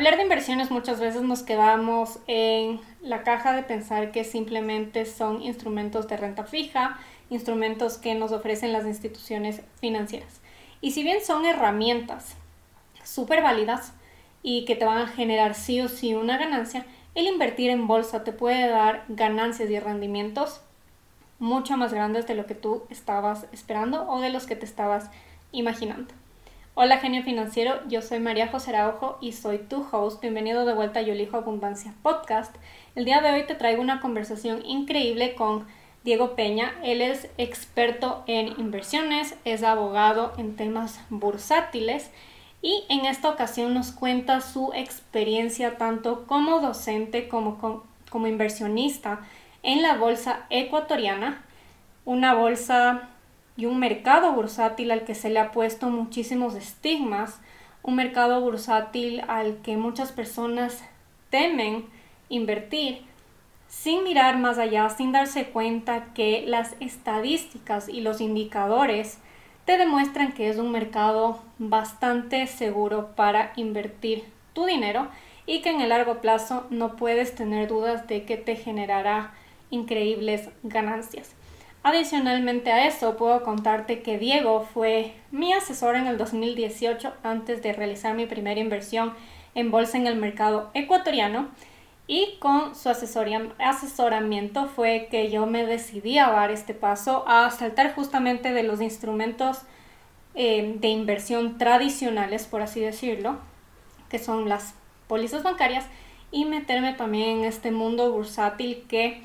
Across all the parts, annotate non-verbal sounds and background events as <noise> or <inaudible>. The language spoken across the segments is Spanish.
Hablar de inversiones muchas veces nos quedamos en la caja de pensar que simplemente son instrumentos de renta fija, instrumentos que nos ofrecen las instituciones financieras. Y si bien son herramientas súper válidas y que te van a generar sí o sí una ganancia, el invertir en bolsa te puede dar ganancias y rendimientos mucho más grandes de lo que tú estabas esperando o de los que te estabas imaginando. Hola genio financiero, yo soy María José Araujo y soy tu host. Bienvenido de vuelta a Yo elijo abundancia podcast. El día de hoy te traigo una conversación increíble con Diego Peña. Él es experto en inversiones, es abogado en temas bursátiles y en esta ocasión nos cuenta su experiencia tanto como docente como, como inversionista en la bolsa ecuatoriana, una bolsa y un mercado bursátil al que se le ha puesto muchísimos estigmas, un mercado bursátil al que muchas personas temen invertir sin mirar más allá, sin darse cuenta que las estadísticas y los indicadores te demuestran que es un mercado bastante seguro para invertir tu dinero y que en el largo plazo no puedes tener dudas de que te generará increíbles ganancias. Adicionalmente a eso, puedo contarte que Diego fue mi asesor en el 2018 antes de realizar mi primera inversión en bolsa en el mercado ecuatoriano y con su asesoramiento fue que yo me decidí a dar este paso a saltar justamente de los instrumentos eh, de inversión tradicionales, por así decirlo, que son las pólizas bancarias, y meterme también en este mundo bursátil que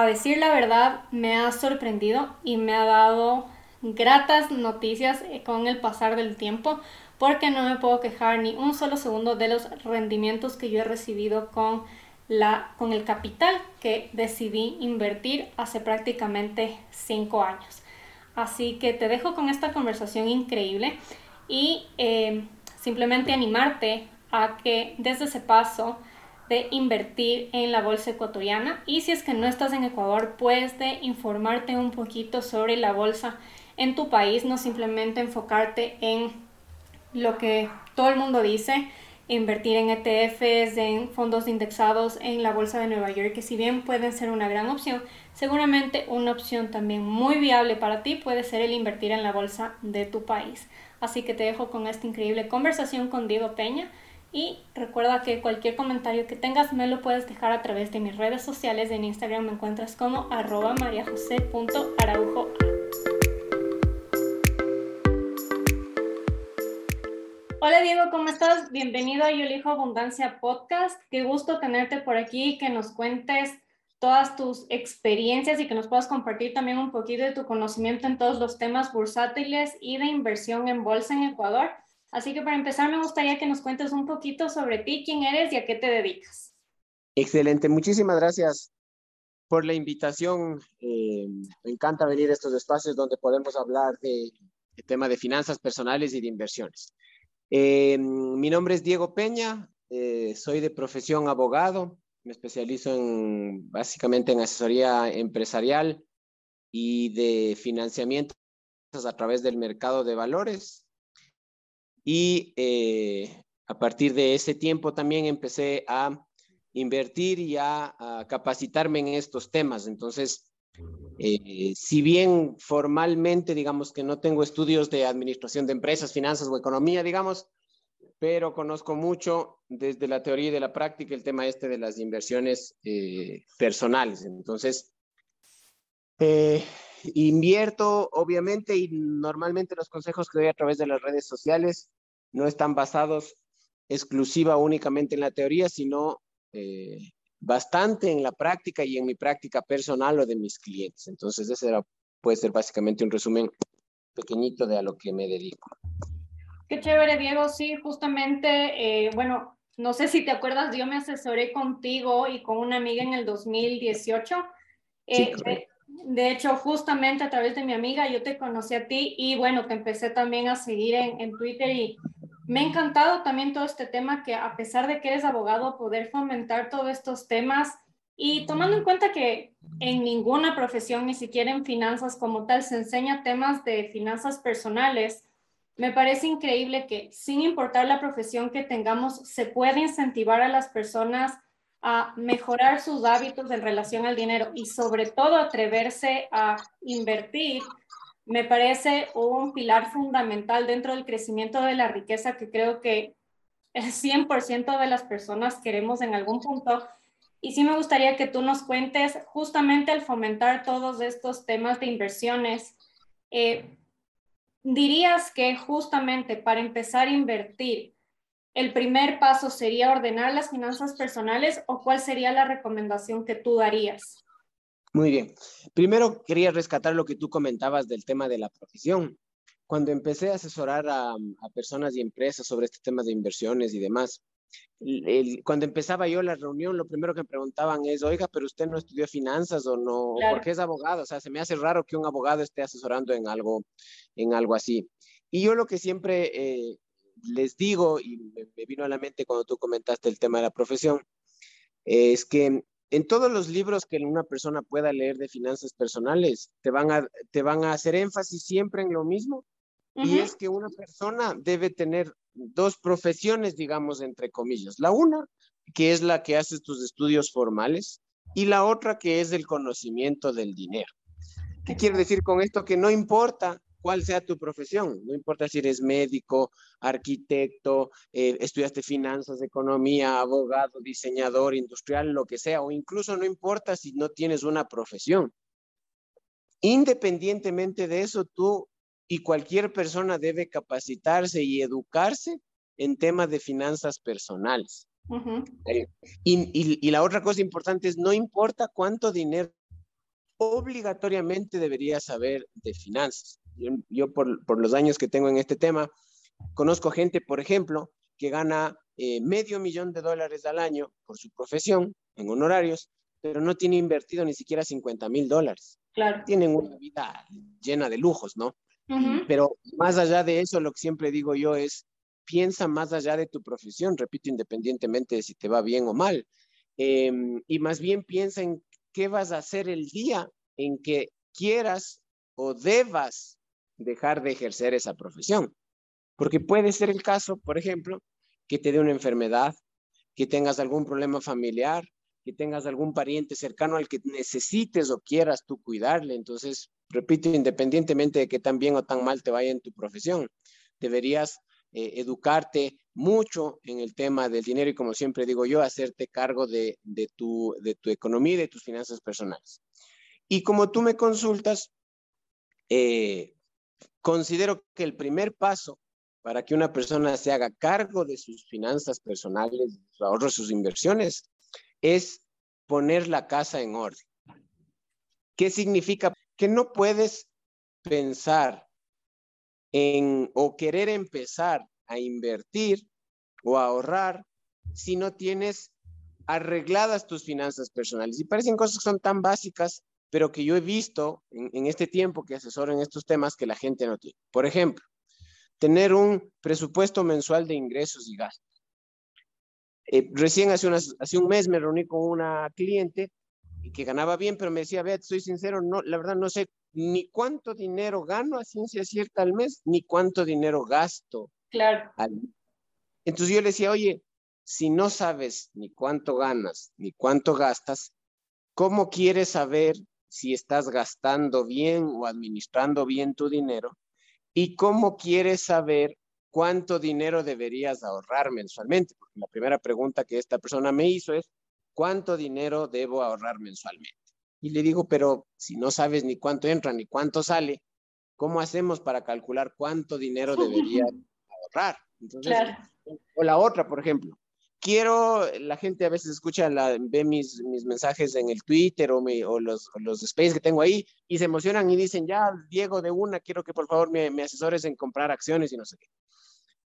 a decir la verdad, me ha sorprendido y me ha dado gratas noticias eh, con el pasar del tiempo porque no me puedo quejar ni un solo segundo de los rendimientos que yo he recibido con, la, con el capital que decidí invertir hace prácticamente cinco años. Así que te dejo con esta conversación increíble y eh, simplemente animarte a que desde ese paso de invertir en la bolsa ecuatoriana y si es que no estás en Ecuador, puedes de informarte un poquito sobre la bolsa en tu país, no simplemente enfocarte en lo que todo el mundo dice, invertir en ETFs, en fondos indexados en la bolsa de Nueva York, que si bien pueden ser una gran opción, seguramente una opción también muy viable para ti puede ser el invertir en la bolsa de tu país. Así que te dejo con esta increíble conversación con Diego Peña. Y recuerda que cualquier comentario que tengas me lo puedes dejar a través de mis redes sociales. En Instagram me encuentras como mariajose.araujo. Hola Diego, ¿cómo estás? Bienvenido a Yo Elijo Abundancia Podcast. Qué gusto tenerte por aquí, que nos cuentes todas tus experiencias y que nos puedas compartir también un poquito de tu conocimiento en todos los temas bursátiles y de inversión en bolsa en Ecuador. Así que para empezar me gustaría que nos cuentes un poquito sobre ti, quién eres y a qué te dedicas. Excelente, muchísimas gracias por la invitación. Eh, me encanta venir a estos espacios donde podemos hablar de, tema de finanzas personales y de inversiones. Eh, mi nombre es Diego Peña, eh, soy de profesión abogado, me especializo en, básicamente en asesoría empresarial y de financiamiento a través del mercado de valores y eh, a partir de ese tiempo también empecé a invertir y a, capacitarme en estos temas. Entonces, eh, si bien formalmente, digamos que no tengo estudios de administración de empresas, finanzas o economía, digamos, pero conozco mucho desde la teoría y de la práctica el tema este de las inversiones eh, personales. Entonces, invierto, obviamente, y normalmente los consejos que doy a través de las redes sociales no están basados exclusiva únicamente en la teoría, sino eh, bastante en la práctica y en mi práctica personal o de mis clientes. Entonces, ese puede ser básicamente un resumen pequeñito de a lo que me dedico. Qué chévere, Diego. Sí, justamente, eh, bueno, no sé si te acuerdas, yo me asesoré contigo y con una amiga en el 2018. Eh, de, hecho, justamente a través de mi amiga yo te conocí a ti y bueno, te empecé también a seguir en, en Twitter y me ha encantado también todo este tema que a pesar de que eres abogado, poder fomentar todos estos temas. Y tomando en cuenta que en ninguna profesión, ni siquiera en finanzas como tal, se enseña temas de finanzas personales, Me parece increíble que sin importar la profesión que tengamos, se puede incentivar a las personas a mejorar sus hábitos en relación al dinero y sobre todo atreverse a invertir, me parece un pilar fundamental dentro del crecimiento de la riqueza que creo que el 100% de las personas queremos en algún punto. Y sí me gustaría que tú nos cuentes justamente al fomentar todos estos temas de inversiones. Eh, ¿Dirías que justamente para empezar a invertir, el primer paso sería ordenar las finanzas personales o cuál sería la recomendación que tú darías? Muy bien. Primero quería rescatar lo que tú comentabas del tema de la profesión. Cuando empecé a asesorar a, personas y empresas sobre este tema de inversiones y demás, cuando empezaba yo la reunión, lo primero que me preguntaban es, oiga, pero usted no estudió finanzas o no, ¿por qué es abogado? O sea, se me hace raro que un abogado esté asesorando en algo, en algo así. Y yo lo que siempre eh, les digo, y me, vino a la mente cuando tú comentaste el tema de la profesión, es que en todos los libros que una persona pueda leer de finanzas personales, te van a, te van a hacer énfasis siempre en lo mismo, y es que una persona debe tener dos profesiones, digamos, entre comillas. La una, que es la que hace tus estudios formales, y la otra que es el conocimiento del dinero. ¿Qué quiere decir con esto? Que no importa cuál sea tu profesión, no importa si eres médico, arquitecto, eh, estudiaste finanzas, economía, abogado, diseñador, industrial, lo que sea, o incluso no importa si no tienes una profesión. Independientemente de eso, tú y cualquier persona debe capacitarse y educarse en temas de finanzas personales. Eh, y, la otra cosa importante es, no importa cuánto dinero obligatoriamente debería saber de finanzas. Yo, por, los años que tengo en este tema, conozco gente, por ejemplo, que gana eh, medio millón de dólares al año por su profesión en honorarios, pero no tiene invertido ni siquiera 50 mil dólares. Claro. Tienen una vida llena de lujos, ¿no? Pero más allá de eso, lo que siempre digo yo es, piensa más allá de tu profesión, repito, independientemente de si te va bien o mal. Em, y más bien piensa en qué vas a hacer el día en que quieras o debas dejar de ejercer esa profesión. Porque puede ser el caso, por ejemplo, que te dé una enfermedad, que tengas algún problema familiar, que tengas algún pariente cercano al que necesites o quieras tú cuidarle. Entonces, repito, independientemente de que tan bien o tan mal te vaya en tu profesión, deberías eh, educarte mucho en el tema del dinero y como siempre digo yo, hacerte cargo de, tu, de tu economía de tus finanzas personales. Y como tú me consultas, eh, considero que el primer paso para que una persona se haga cargo de sus finanzas personales, sus ahorros, sus inversiones, es poner la casa en orden. ¿Qué significa? Que no puedes pensar en o querer empezar a invertir o ahorrar si no tienes arregladas tus finanzas personales. Y parecen cosas que son tan básicas, pero que yo he visto en, este tiempo que asesoro en estos temas que la gente no tiene. Por ejemplo, tener un presupuesto mensual de ingresos y gastos. Eh, recién hace, hace un mes me reuní con una cliente que ganaba bien, pero me decía, Beth, soy sincero, no, la verdad no sé ni cuánto dinero gano a ciencia cierta al mes, ni cuánto dinero gasto. Claro. Entonces yo le decía, oye, si no sabes ni cuánto ganas, ni cuánto gastas, ¿cómo quieres saber si estás gastando bien o administrando bien tu dinero? ¿Y cómo quieres saber cuánto dinero deberías ahorrar mensualmente, porque la primera pregunta que esta persona me hizo es, ¿cuánto dinero debo ahorrar mensualmente? Y le digo, pero si no sabes ni cuánto entra ni cuánto sale, ¿cómo hacemos para calcular cuánto dinero <laughs> deberías ahorrar? Entonces, o la otra, por ejemplo, quiero, la gente a veces escucha, la, ve mis, mis mensajes en el Twitter o, o los, los space que tengo ahí y se emocionan y dicen, ya, Diego, de una, quiero que por favor me, me asesores en comprar acciones y no sé qué.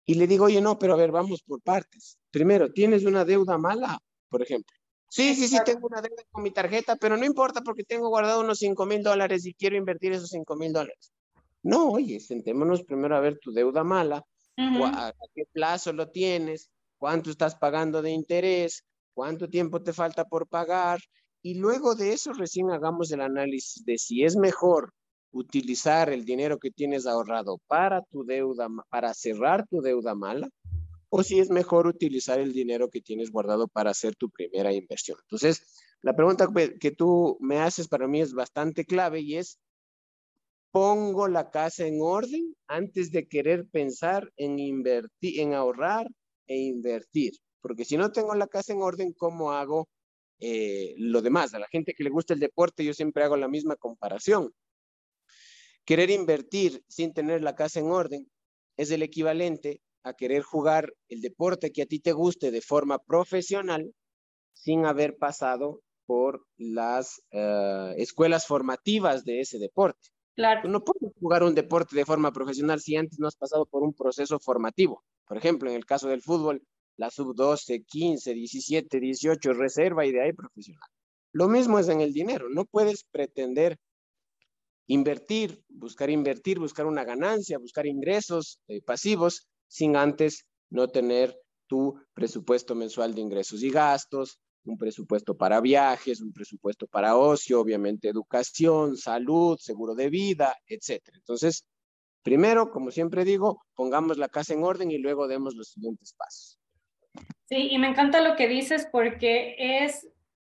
Y le digo, oye, no, pero a ver, vamos por partes. Primero, ¿tienes una deuda mala, por ejemplo? Sí, sí, sí, tengo una deuda con mi tarjeta, pero no importa porque tengo guardado unos 5 mil dólares y quiero invertir esos 5 mil dólares. No, oye, sentémonos primero a ver tu deuda mala, a, qué plazo lo tienes, cuánto estás pagando de interés, cuánto tiempo te falta por pagar, y luego de eso recién hagamos el análisis de si es mejor utilizar el dinero que tienes ahorrado para tu deuda, para cerrar tu deuda mala, o si es mejor utilizar el dinero que tienes guardado para hacer tu primera inversión. Entonces, la pregunta que tú me haces para mí es bastante clave y es, ¿pongo la casa en orden antes de querer pensar en invertir, en ahorrar e invertir? Porque si no tengo la casa en orden, ¿cómo hago eh, lo demás? A la gente que le gusta el deporte, yo siempre hago la misma comparación. Querer invertir sin tener la casa en orden es el equivalente a querer jugar el deporte que a ti te guste de forma profesional sin haber pasado por las eh, escuelas formativas de ese deporte. Claro. no puedes jugar un deporte de forma profesional si antes no has pasado por un proceso formativo. Por ejemplo, en el caso del fútbol, la sub-12, 15, 17, 18, reserva y de ahí profesional. Lo mismo es en el dinero. No puedes pretender invertir, buscar invertir, buscar una ganancia, buscar ingresos eh, pasivos sin antes no tener tu presupuesto mensual de ingresos y gastos, un presupuesto para viajes, un presupuesto para ocio, obviamente educación, salud, seguro de vida, etc. Entonces, primero, como siempre digo, pongamos la casa en orden y luego demos los siguientes pasos. Sí, y me encanta lo que dices porque es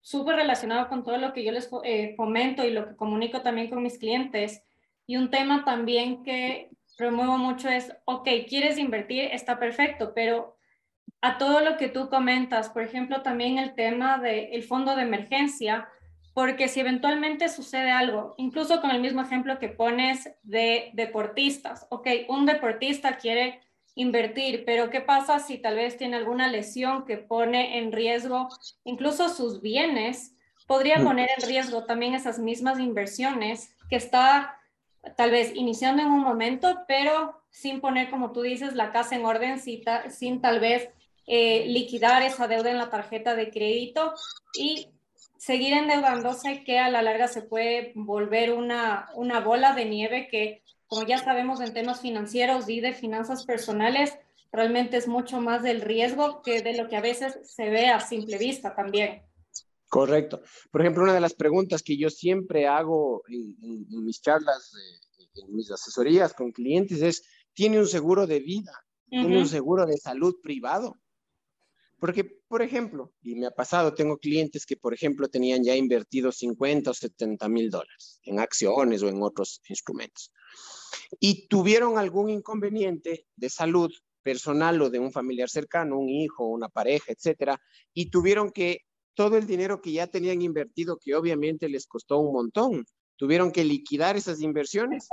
súper relacionado con todo lo que yo les eh, y lo que comunico también con mis clientes. Y un tema también que promuevo mucho es, ok, quieres invertir, está perfecto, pero a todo lo que tú comentas, por ejemplo, también el tema del fondo de emergencia, porque si eventualmente sucede algo, incluso con el mismo ejemplo que pones de deportistas, ok, un deportista quiere invertir, pero ¿qué pasa si tal vez tiene alguna lesión que pone en riesgo incluso sus bienes? Podría mm. poner en riesgo también esas mismas inversiones que está tal vez iniciando en un momento, pero sin poner, como tú dices, la casa en orden, sin, tal vez eh, liquidar esa deuda en la tarjeta de crédito y seguir endeudándose que a la larga se puede volver una, una bola de nieve que como ya sabemos en temas financieros y de finanzas personales, realmente es mucho más del riesgo que de lo que a veces se ve a simple vista también. Correcto. Por ejemplo, una de las preguntas que yo siempre hago en, mis charlas, en mis asesorías con clientes es, ¿tiene un seguro de vida? ¿Tiene un seguro de salud privado? Porque, por ejemplo, y me ha pasado, tengo clientes que, por ejemplo, tenían ya invertido 50 o 70 mil dólares en acciones o en otros instrumentos. Y tuvieron algún inconveniente de salud personal o de un familiar cercano, un hijo, una pareja, etcétera, y tuvieron que todo el dinero que ya tenían invertido, que obviamente les costó un montón, tuvieron que liquidar esas inversiones.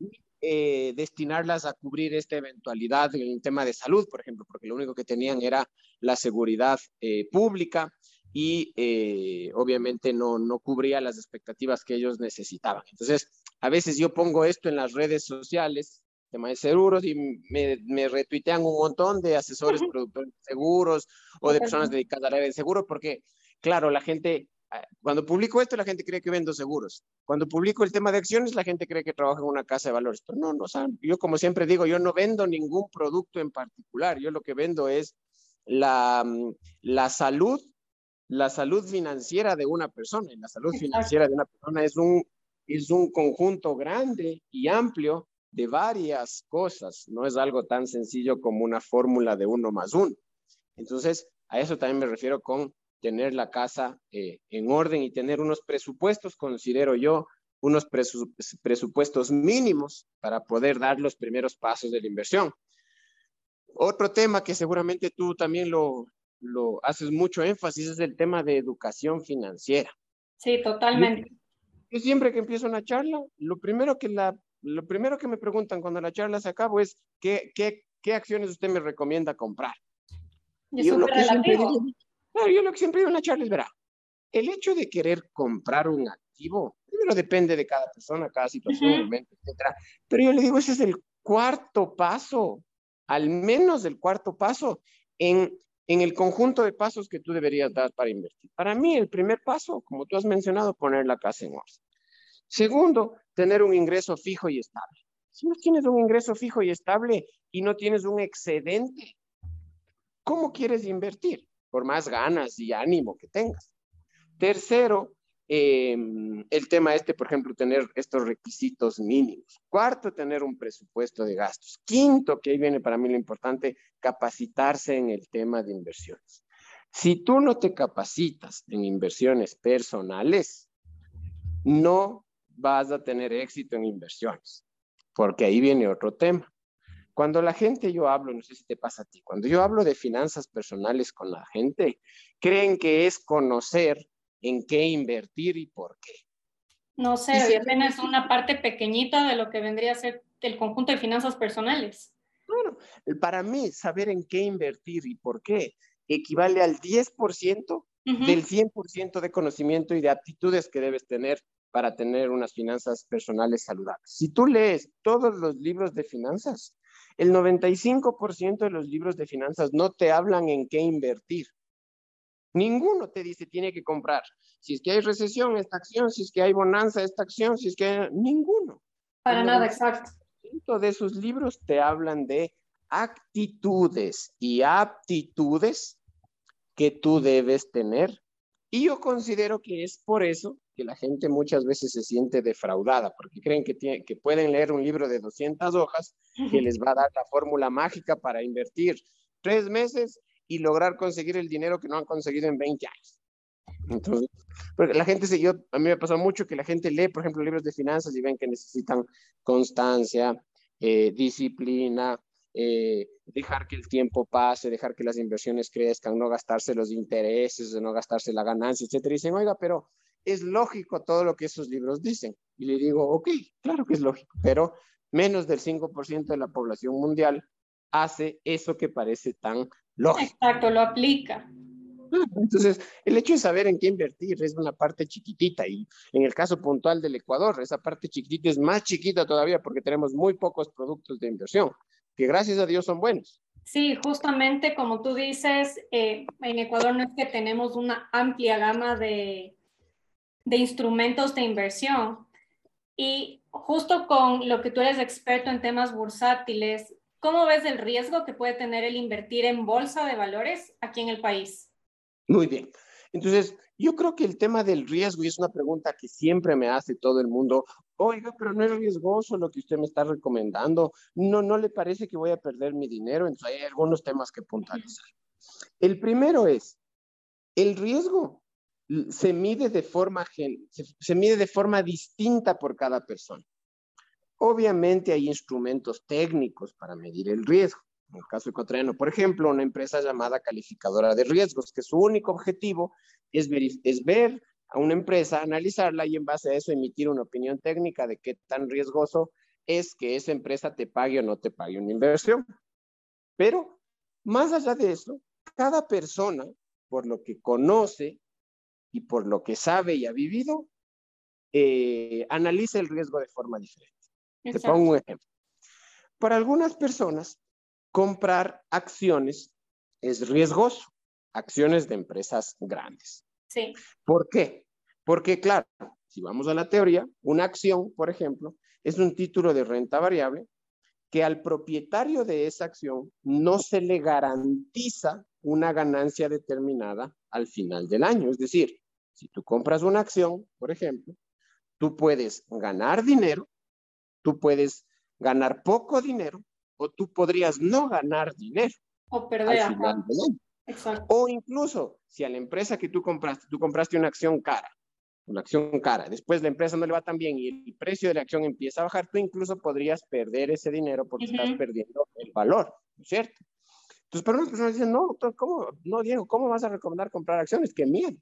Y eh, destinarlas a cubrir esta eventualidad en el tema de salud, por ejemplo, porque lo único que tenían era la seguridad eh, pública y eh, obviamente no, no cubría las expectativas que ellos necesitaban. Entonces, a veces yo pongo esto en las redes sociales, tema de seguros, y me, me retuitean un montón de asesores, productores de seguros o de personas dedicadas a la área de seguros, porque, claro, la gente, cuando publico esto, la gente cree que vendo seguros. Cuando publico el tema de acciones, la gente cree que trabajo en una casa de valores. Pero no, no saben. Yo, como siempre digo, yo no vendo ningún producto en particular. Yo lo que vendo es la, mm, la salud la salud financiera de una persona. Y la salud financiera de una persona es un es un conjunto grande y amplio de varias cosas, no es algo tan sencillo como una fórmula de uno más uno. Entonces, a eso también me refiero con tener la casa eh, en orden y tener unos presupuestos, considero yo, unos presupuestos mínimos para poder dar los primeros pasos de la inversión. Otro tema que seguramente tú también lo, lo haces mucho énfasis es el tema de educación financiera. Sí, totalmente. Yo siempre que empiezo una charla, lo primero que, la, lo primero que me preguntan cuando la charla se acaba es ¿qué, qué, qué acciones usted me recomienda comprar? Y yo lo que siempre digo, yo lo que siempre digo en la charla es, verá, el hecho de querer comprar un activo, primero depende de cada persona, cada situación, momento, etc. Pero yo le digo, ese es el cuarto paso, al menos el cuarto paso en en el conjunto de pasos que tú deberías dar para invertir. Para mí, el primer paso, como tú has mencionado, poner la casa en orden. Segundo, tener un ingreso fijo y estable. Si no tienes un ingreso fijo y estable y no tienes un excedente, ¿cómo quieres invertir? Por más ganas y ánimo que tengas. Tercero, em, el tema este, por ejemplo, tener estos requisitos mínimos. Cuarto, tener un presupuesto de gastos. Quinto, que ahí viene para mí lo importante, capacitarse en el tema de inversiones. Si tú no te capacitas en inversiones personales, no vas a tener éxito en inversiones, porque ahí viene otro tema. Cuando la gente, yo hablo, no sé si te pasa a ti, cuando yo hablo de finanzas personales con la gente, creen que es conocer en qué invertir y por qué. No sé, si apenas una parte pequeñita de lo que vendría a ser el conjunto de finanzas personales. Bueno, para mí, saber en qué invertir y por qué equivale al 10% del 100% de conocimiento y de aptitudes que debes tener para tener unas finanzas personales saludables. Si tú lees todos los libros de finanzas, el 95% de los libros de finanzas no te hablan en qué invertir. Ninguno te dice tiene que comprar. Si es que hay recesión, esta acción, si es que hay bonanza, esta acción, si es que hay... ninguno. Para nada, exacto. De esos libros te hablan de actitudes y aptitudes que tú debes tener. Y yo considero que es por eso que la gente muchas veces se siente defraudada, porque creen que, que pueden leer un libro de 200 hojas que les va a dar la fórmula mágica para invertir tres meses y lograr conseguir el dinero que no han conseguido en 20 años. Entonces, porque la gente, se, yo, a mí me ha pasado mucho que la gente lee, por ejemplo, libros de finanzas y ven que necesitan constancia, eh, disciplina, eh, dejar que el tiempo pase, dejar que las inversiones crezcan, no gastarse los intereses, no gastarse la ganancia, etcétera. Y dicen, oiga, pero es lógico todo lo que esos libros dicen. Y le digo, ok, claro que es lógico, pero menos del 5% de la población mundial hace eso que parece tan lógico. Exacto, lo aplica. Entonces, el hecho de saber en qué invertir es una parte chiquitita y en el caso puntual del Ecuador, esa parte chiquitita es más chiquita todavía porque tenemos muy pocos productos de inversión, que gracias a Dios son buenos. Sí, justamente como tú dices, eh, en Ecuador no es que tenemos una amplia gama de, de instrumentos de inversión. Y justo con lo que tú eres experto en temas bursátiles, ¿cómo ves el riesgo que puede tener el invertir en bolsa de valores aquí en el país? Muy bien. Entonces, yo creo que el tema del riesgo, y es una pregunta que siempre me hace todo el mundo, oiga, pero no es riesgoso lo que usted me está recomendando, no, no le parece que voy a perder mi dinero, entonces hay algunos temas que puntualizar. El primero es, el riesgo se mide de forma, se, mide de forma distinta por cada persona. Obviamente hay instrumentos técnicos para medir el riesgo. En el caso ecuatoriano, por ejemplo, una empresa llamada calificadora de riesgos, que su único objetivo es ver, es ver a una empresa, analizarla y en base a eso emitir una opinión técnica de qué tan riesgoso es que esa empresa te pague o no te pague una inversión. Pero más allá de eso, cada persona, por lo que conoce y por lo que sabe y ha vivido, eh, analiza el riesgo de forma diferente. Te pongo un ejemplo. Para algunas personas, comprar acciones es riesgoso, acciones de empresas grandes. Sí. ¿Por qué? Porque, claro, si vamos a la teoría, una acción, por ejemplo, es un título de renta variable que al propietario de esa acción no se le garantiza una ganancia determinada al final del año. Es decir, si tú compras una acción, por ejemplo, tú puedes ganar dinero, tú puedes ganar poco dinero o tú podrías no ganar dinero. O perder. Al final del año. Exacto. O incluso, si a la empresa que tú compraste, tú compraste una acción cara, una acción cara, después la empresa no le va tan bien y el precio de la acción empieza a bajar, tú incluso podrías perder ese dinero porque estás perdiendo el valor, ¿no es cierto? Entonces, para unas personas dicen, no, ¿cómo? No, Diego, ¿cómo vas a recomendar comprar acciones? ¡Qué miedo!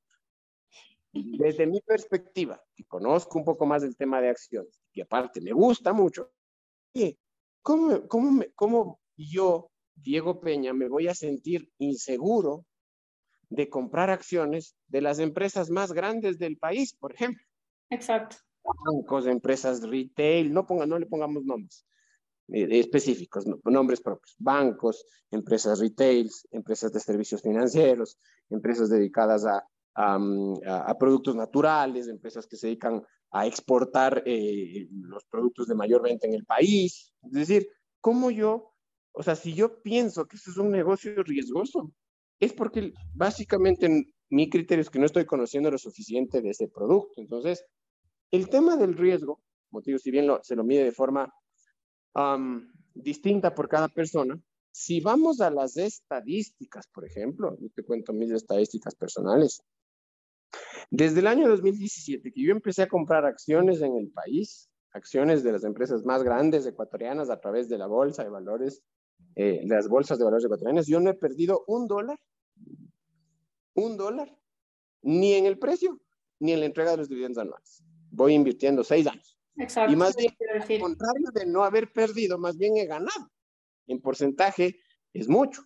Desde mi perspectiva, que conozco un poco más del tema de acciones, y aparte me gusta mucho, ¿cómo, cómo, cómo yo, Diego Peña, me voy a sentir inseguro de comprar acciones de las empresas más grandes del país, por ejemplo? Exacto. Bancos, empresas retail, no, ponga, no le pongamos nombres eh, específicos, nombres propios. Bancos, empresas retail, empresas de servicios financieros, empresas dedicadas a a, productos naturales, empresas que se dedican a exportar eh, los productos de mayor venta en el país. Es decir, ¿cómo yo, o sea, si yo pienso que eso es un negocio riesgoso, es porque básicamente mi criterio es que no estoy conociendo lo suficiente de ese producto. Entonces, el tema del riesgo, motivo, si bien se lo mide de forma distinta por cada persona, si vamos a las estadísticas, por ejemplo, yo te cuento mis estadísticas personales. Desde el año 2017 que yo empecé a comprar acciones en el país, acciones de las empresas más grandes ecuatorianas a través de la bolsa de valores, eh, de las bolsas de valores ecuatorianas, yo no he perdido un dólar, un dólar, ni en el precio, ni en la entrega de los dividendos anuales. Voy invirtiendo seis años. Exacto. Y más bien, al contrario de no haber perdido, más bien he ganado. En porcentaje es mucho.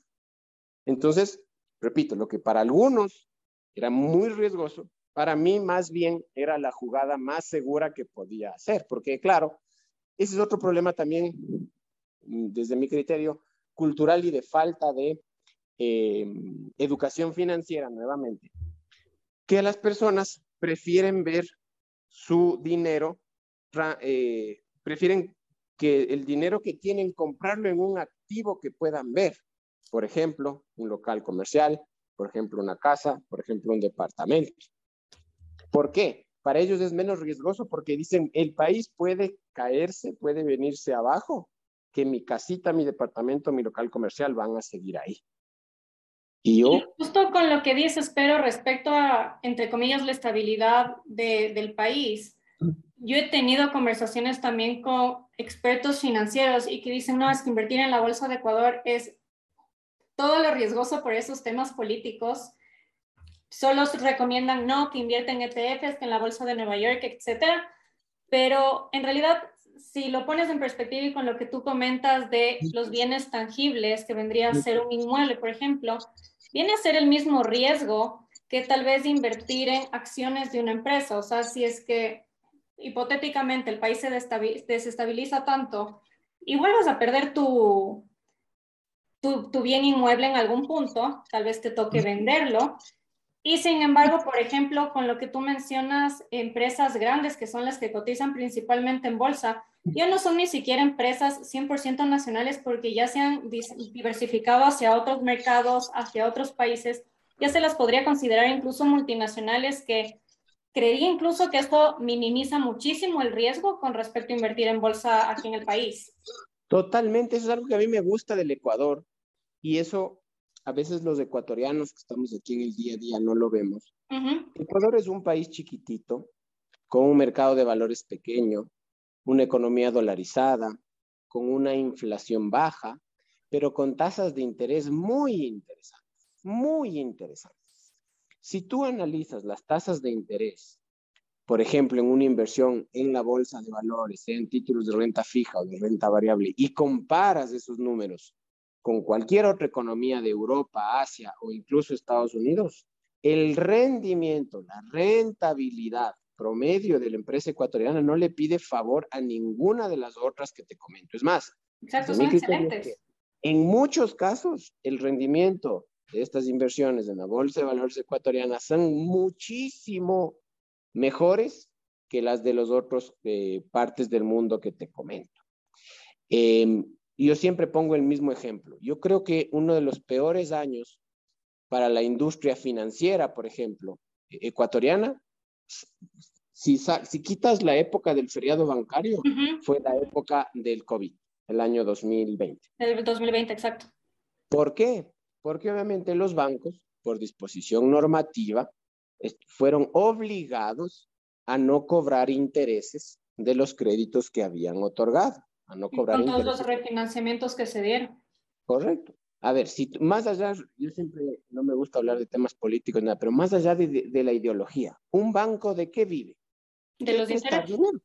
Entonces, repito, lo que para algunos era muy riesgoso, para mí más bien era la jugada más segura que podía hacer, porque claro, ese es otro problema también, mm, desde mi criterio, cultural y de falta de eh, educación financiera nuevamente, que las personas prefieren ver su dinero, eh, prefieren que el dinero que tienen comprarlo en un activo que puedan ver, por ejemplo, un local comercial, por ejemplo, una casa, por ejemplo, un departamento. ¿Por qué? Para ellos es menos riesgoso porque dicen, el país puede caerse, puede venirse abajo, que mi casita, mi departamento, mi local comercial van a seguir ahí. Y yo... justo con lo que dices, pero respecto a, entre comillas, la estabilidad del país, yo he tenido conversaciones también con expertos financieros y que dicen, no, es que invertir en la bolsa de Ecuador es todo lo riesgoso por esos temas políticos solo recomiendan no, que invierten en ETFs, que en la bolsa de Nueva York, etcétera. Pero en realidad, si lo pones en perspectiva y con lo que tú comentas de los bienes tangibles, que vendría a ser un inmueble, por ejemplo, viene a ser el mismo riesgo que tal vez invertir en acciones de una empresa. O sea, si es que hipotéticamente el país se desestabiliza tanto y vuelves a perder tu, tu, tu bien inmueble en algún punto, tal vez te toque venderlo y sin embargo, por ejemplo, con lo que tú mencionas, empresas grandes que son las que cotizan principalmente en bolsa, ya no son ni siquiera empresas 100% nacionales porque ya se han diversificado hacia otros mercados, hacia otros países. Ya se las podría considerar incluso multinacionales que creería incluso que esto minimiza muchísimo el riesgo con respecto a invertir en bolsa aquí en el país. Totalmente, eso es algo que a mí me gusta del Ecuador y eso a veces los ecuatorianos que estamos aquí en el día a día no lo vemos. Ecuador es un país chiquitito, con un mercado de valores pequeño, una economía dolarizada, con una inflación baja, pero con tasas de interés muy interesantes, muy interesantes. Si tú analizas las tasas de interés, por ejemplo, en una inversión en la bolsa de valores, en títulos de renta fija o de renta variable, y comparas esos números con cualquier otra economía de Europa, Asia o incluso Estados Unidos, el rendimiento, la rentabilidad promedio de la empresa ecuatoriana no le pide favor a ninguna de las otras que te comento. Es más, Exacto, son excelentes. En muchos casos, el rendimiento de estas inversiones en la bolsa de valores ecuatoriana son muchísimo mejores que las de los otros eh, partes del mundo que te comento. Eh, y yo siempre pongo el mismo ejemplo. Yo creo que uno de los peores años para la industria financiera, por ejemplo, ecuatoriana, si, si quitas la época del feriado bancario, fue la época del COVID, el año 2020. El 2020, exacto. ¿Por qué? Porque obviamente los bancos, por disposición normativa, fueron obligados a no cobrar intereses de los créditos que habían otorgado a no cobrar. Con todos los refinanciamientos que se dieron. Correcto. A ver, si más allá, yo siempre no me gusta hablar de temas políticos, nada, pero más allá de, la ideología, ¿un banco de qué vive? De los intereses. Dinero.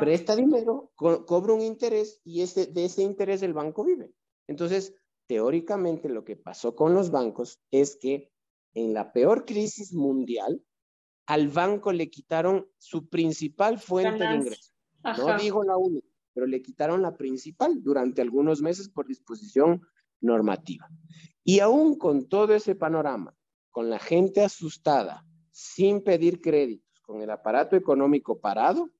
Presta dinero, cobra un interés y ese, de ese interés el banco vive. Entonces, teóricamente lo que pasó con los bancos es que en la peor crisis mundial, al banco le quitaron su principal fuente de ingreso. No digo la única pero le quitaron la principal durante algunos meses por disposición normativa. Y aún con todo ese panorama, con la gente asustada, sin pedir créditos, con el aparato económico parado,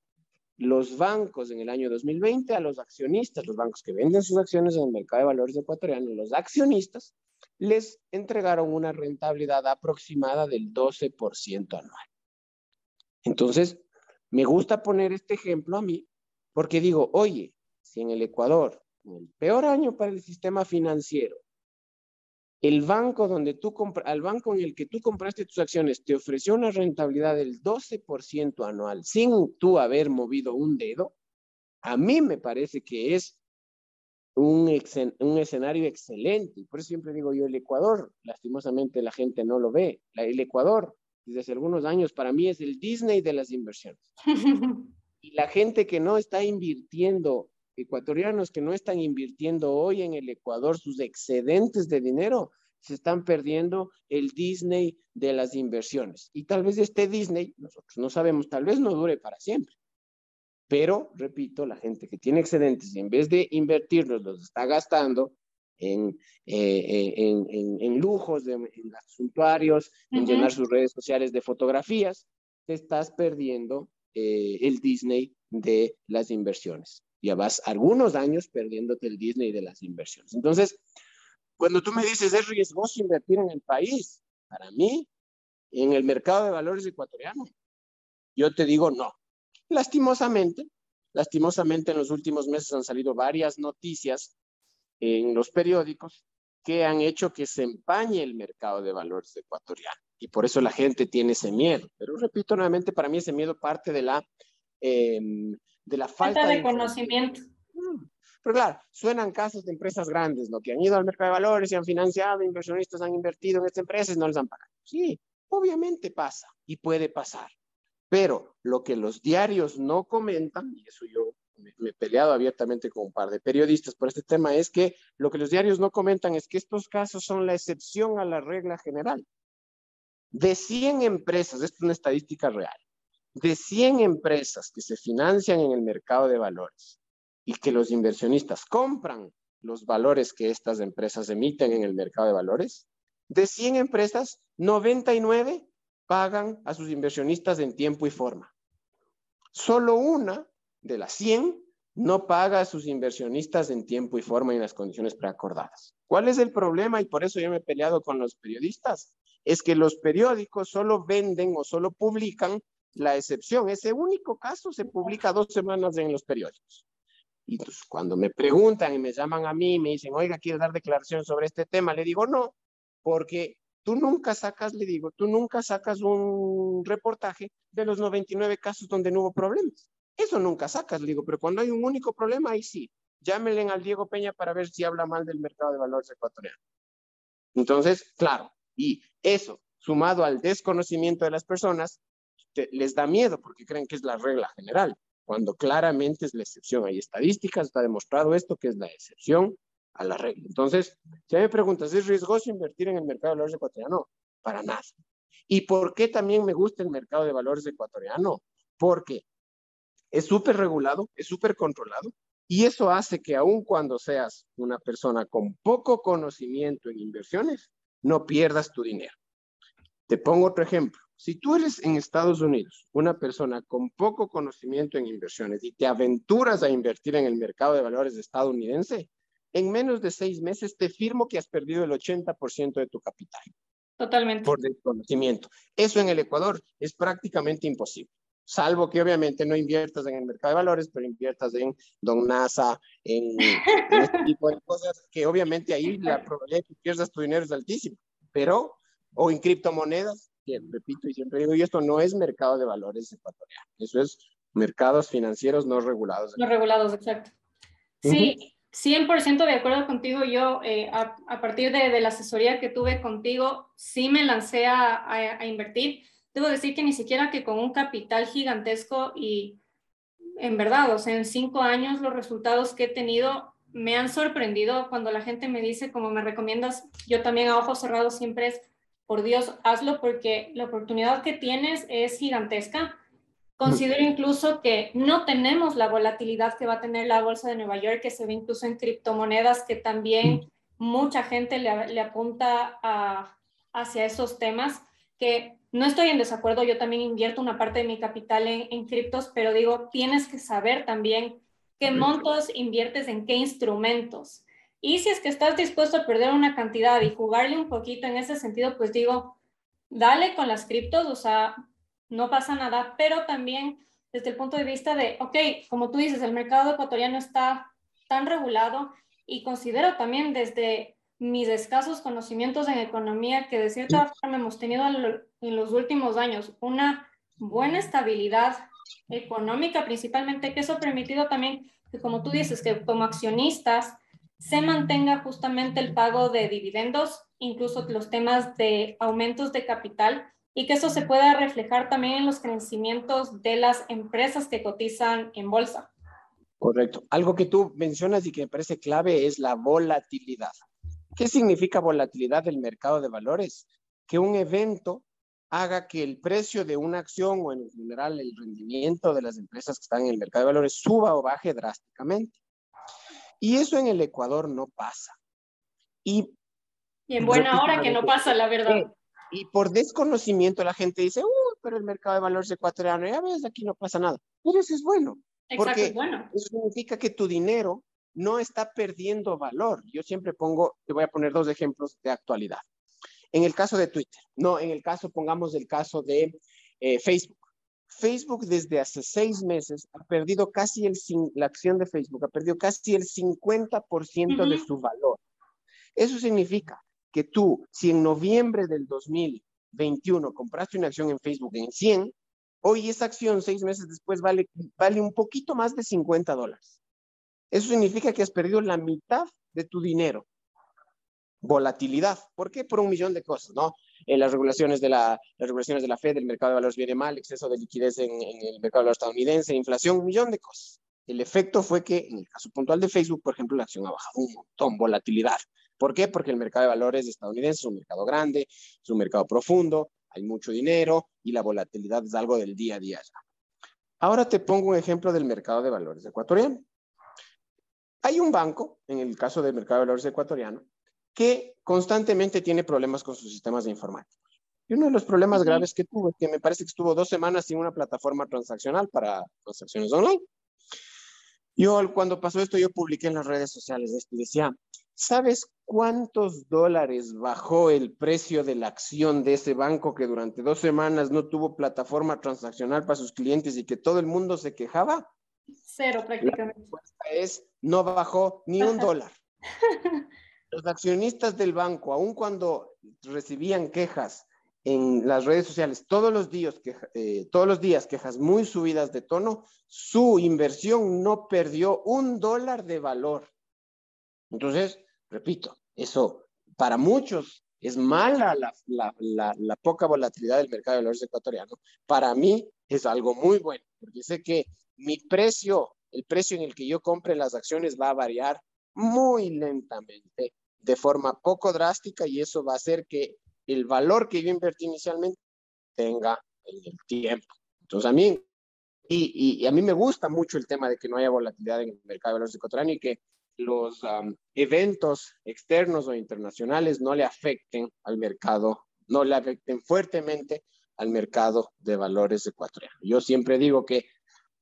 los bancos en el año 2020 a los accionistas, los bancos que venden sus acciones en el mercado de valores ecuatoriano, los accionistas, les entregaron una rentabilidad aproximada del 12% anual. Entonces, me gusta poner este ejemplo a mí porque digo, oye, si en el Ecuador, en el peor año para el sistema financiero, el banco donde tú al banco en el que tú compraste tus acciones te ofreció una rentabilidad del 12% anual sin tú haber movido un dedo, a mí me parece que es un, un escenario excelente. Por eso siempre digo yo, el Ecuador, lastimosamente la gente no lo ve. el Ecuador, desde hace algunos años, para mí es el Disney de las inversiones. <laughs> y la gente que no está invirtiendo ecuatorianos que no están invirtiendo hoy en el Ecuador sus excedentes de dinero, se están perdiendo el Disney de las inversiones. Y tal vez este Disney, nosotros no sabemos, tal vez no dure para siempre. Pero, repito, la gente que tiene excedentes y en vez de invertirlos los está gastando en, eh, eh, en, lujos, en suntuarios, en llenar sus redes sociales de fotografías, te estás perdiendo eh, el Disney de las inversiones ya vas algunos años perdiéndote el Disney de las inversiones. Entonces, cuando tú me dices, es riesgoso invertir en el país, para mí, en el mercado de valores ecuatoriano, yo te digo no. Lastimosamente, lastimosamente en los últimos meses han salido varias noticias en los periódicos que han hecho que se empañe el mercado de valores ecuatoriano. Y por eso la gente tiene ese miedo. Pero repito nuevamente, para mí ese miedo parte de la em, de la falta, de, conocimiento. Mm. Pero claro, suenan casos de empresas grandes, ¿no? Que han ido al mercado de valores y han financiado, inversionistas han invertido en estas empresas y no les han pagado. Sí, obviamente pasa y puede pasar. Pero lo que los diarios no comentan, y eso yo me, me, he peleado abiertamente con un par de periodistas por este tema, es que lo que los diarios no comentan es que estos casos son la excepción a la regla general. De 100 empresas, esto es una estadística real, de 100 empresas que se financian en el mercado de valores y que los inversionistas compran los valores que estas empresas emiten en el mercado de valores, de 100 empresas, 99 pagan a sus inversionistas en tiempo y forma. Solo una de las 100 no paga a sus inversionistas en tiempo y forma y en las condiciones preacordadas. ¿Cuál es el problema? Y por eso yo me he peleado con los periodistas. Es que los periódicos solo venden o solo publican la excepción. Ese único caso se publica dos semanas en los periódicos. Y pues, cuando me preguntan y me llaman a mí y me dicen, oiga, ¿quiere dar declaración sobre este tema? Le digo, no, porque tú nunca sacas, le digo, tú nunca sacas un reportaje de los 99 casos donde no hubo problemas. Eso nunca sacas, le digo, pero cuando hay un único problema, ahí sí. Llámenle al Diego Peña para ver si habla mal del mercado de valores ecuatoriano. Entonces, claro, y eso, sumado al desconocimiento de las personas, les da miedo porque creen que es la regla general, cuando claramente es la excepción. Hay estadísticas, está demostrado esto, que es la excepción a la regla. Entonces, si me preguntas, ¿es riesgoso invertir en el mercado de valores ecuatoriano? Para nada. ¿Y por qué también me gusta el mercado de valores ecuatoriano? Porque es súper regulado, es súper controlado, y eso hace que aun cuando seas una persona con poco conocimiento en inversiones, no pierdas tu dinero. Te pongo otro ejemplo. Si tú eres en Estados Unidos una persona con poco conocimiento en inversiones y te aventuras a invertir en el mercado de valores estadounidense, en menos de seis meses te firmo que has perdido el 80% de tu capital. Totalmente. Por desconocimiento. Eso en el Ecuador es prácticamente imposible. Salvo que obviamente no inviertas en el mercado de valores, pero inviertas en Don NASA, en, en este <laughs> tipo de cosas, que obviamente ahí la probabilidad de que pierdas tu dinero es altísima. Pero, o en criptomonedas, repito y siempre digo, y esto no es mercado de valores ecuatoriano, eso es mercados financieros no regulados. No regulados, exacto. Sí, 100% de acuerdo contigo. Yo, eh, a, partir de, la asesoría que tuve contigo, sí me lancé a, a, invertir. Debo decir que ni siquiera que con un capital gigantesco y en verdad, o sea, en cinco años los resultados que he tenido me han sorprendido cuando la gente me dice, como me recomiendas, yo también a ojos cerrados siempre es, por Dios, hazlo porque la oportunidad que tienes es gigantesca. Considero incluso que no tenemos la volatilidad que va a tener la bolsa de Nueva York, que se ve incluso en criptomonedas, que también mucha gente le, apunta hacia esos temas. Que no estoy en desacuerdo, yo también invierto una parte de mi capital en, en criptos, pero digo, tienes que saber también qué montos inviertes en qué instrumentos. Y si es que estás dispuesto a perder una cantidad y jugarle un poquito en ese sentido, pues digo, dale con las criptos, o sea, no pasa nada, pero también desde el punto de vista de, ok, como tú dices, el mercado ecuatoriano está tan regulado y considero también desde mis escasos conocimientos en economía que de cierta forma hemos tenido en los últimos años una buena estabilidad económica principalmente, que eso ha permitido también que, como tú dices, que como accionistas se mantenga justamente el pago de dividendos, incluso los temas de aumentos de capital y que eso se pueda reflejar también en los crecimientos de las empresas que cotizan en bolsa. Correcto. Algo que tú mencionas y que me parece clave es la volatilidad. ¿Qué significa volatilidad del mercado de valores? Que un evento haga que el precio de una acción o en general el rendimiento de las empresas que están en el mercado de valores suba o baje drásticamente. Y eso en el Ecuador no pasa. Y, en buena hora que no pasa, la verdad. Y por desconocimiento la gente dice, uh, pero el mercado de valores ecuatoriano, ya ves, aquí no pasa nada. Pero eso es bueno. Exacto, porque bueno. Eso significa que tu dinero no está perdiendo valor. Yo siempre pongo, te voy a poner dos ejemplos de actualidad. En el caso de Twitter, no, en el caso, pongamos el caso de eh, Facebook. Facebook desde hace seis meses ha perdido casi el, la acción de Facebook ha perdido casi el 50% de su valor. Eso significa que tú, si en noviembre del 2021 compraste una acción en Facebook en 100, hoy esa acción seis meses después vale, vale un poquito más de 50 dólares. Eso significa que has perdido la mitad de tu dinero volatilidad. ¿Por qué? Por un millón de cosas, ¿no? En las regulaciones de la, las regulaciones de la Fed, el mercado de valores viene mal, exceso de liquidez en, el mercado de valores estadounidense, inflación, un millón de cosas. El efecto fue que, en el caso puntual de Facebook, por ejemplo, la acción ha bajado un montón, volatilidad. ¿Por qué? Porque el mercado de valores estadounidense es un mercado grande, es un mercado profundo, hay mucho dinero y la volatilidad es algo del día a día ya. Ahora te pongo un ejemplo del mercado de valores ecuatoriano. Hay un banco, en el caso del mercado de valores ecuatoriano, que constantemente tiene problemas con sus sistemas de informática. Y uno de los problemas graves que tuvo es que me parece que estuvo dos semanas sin una plataforma transaccional para transacciones online. Yo cuando pasó esto, yo publiqué en las redes sociales esto y decía, ¿sabes cuántos dólares bajó el precio de la acción de ese banco que durante dos semanas no tuvo plataforma transaccional para sus clientes y que todo el mundo se quejaba? Cero prácticamente. La es, no bajó ni un dólar. <laughs> los accionistas del banco, aun cuando recibían quejas en las redes sociales todos los días, eh, todos los días quejas muy subidas de tono, su inversión no perdió un dólar de valor. Entonces, repito, eso para muchos es mala la, la, la, poca volatilidad del mercado de valores ecuatoriano. Para mí es algo muy bueno, porque sé que mi precio, el precio en el que yo compre las acciones va a variar muy lentamente, de forma poco drástica, y eso va a hacer que el valor que yo invertí inicialmente tenga en el tiempo. Entonces, a mí, y, a mí me gusta mucho el tema de que no haya volatilidad en el mercado de valores ecuatoriano y que los eventos externos o internacionales no le afecten al mercado, no le afecten fuertemente al mercado de valores ecuatoriano. Yo siempre digo que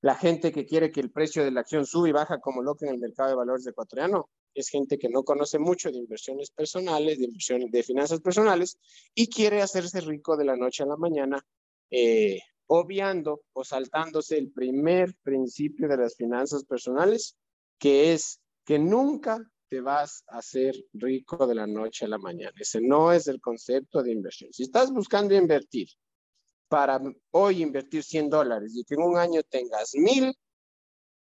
la gente que quiere que el precio de la acción suba y baja como loca en el mercado de valores ecuatoriano es gente que no conoce mucho de inversiones personales, de inversión, de finanzas personales y quiere hacerse rico de la noche a la mañana, eh, obviando o saltándose el primer principio de las finanzas personales, que es que nunca te vas a hacer rico de la noche a la mañana. Ese no es el concepto de inversión. Si estás buscando invertir para hoy invertir 100 dólares y que en un año tengas mil,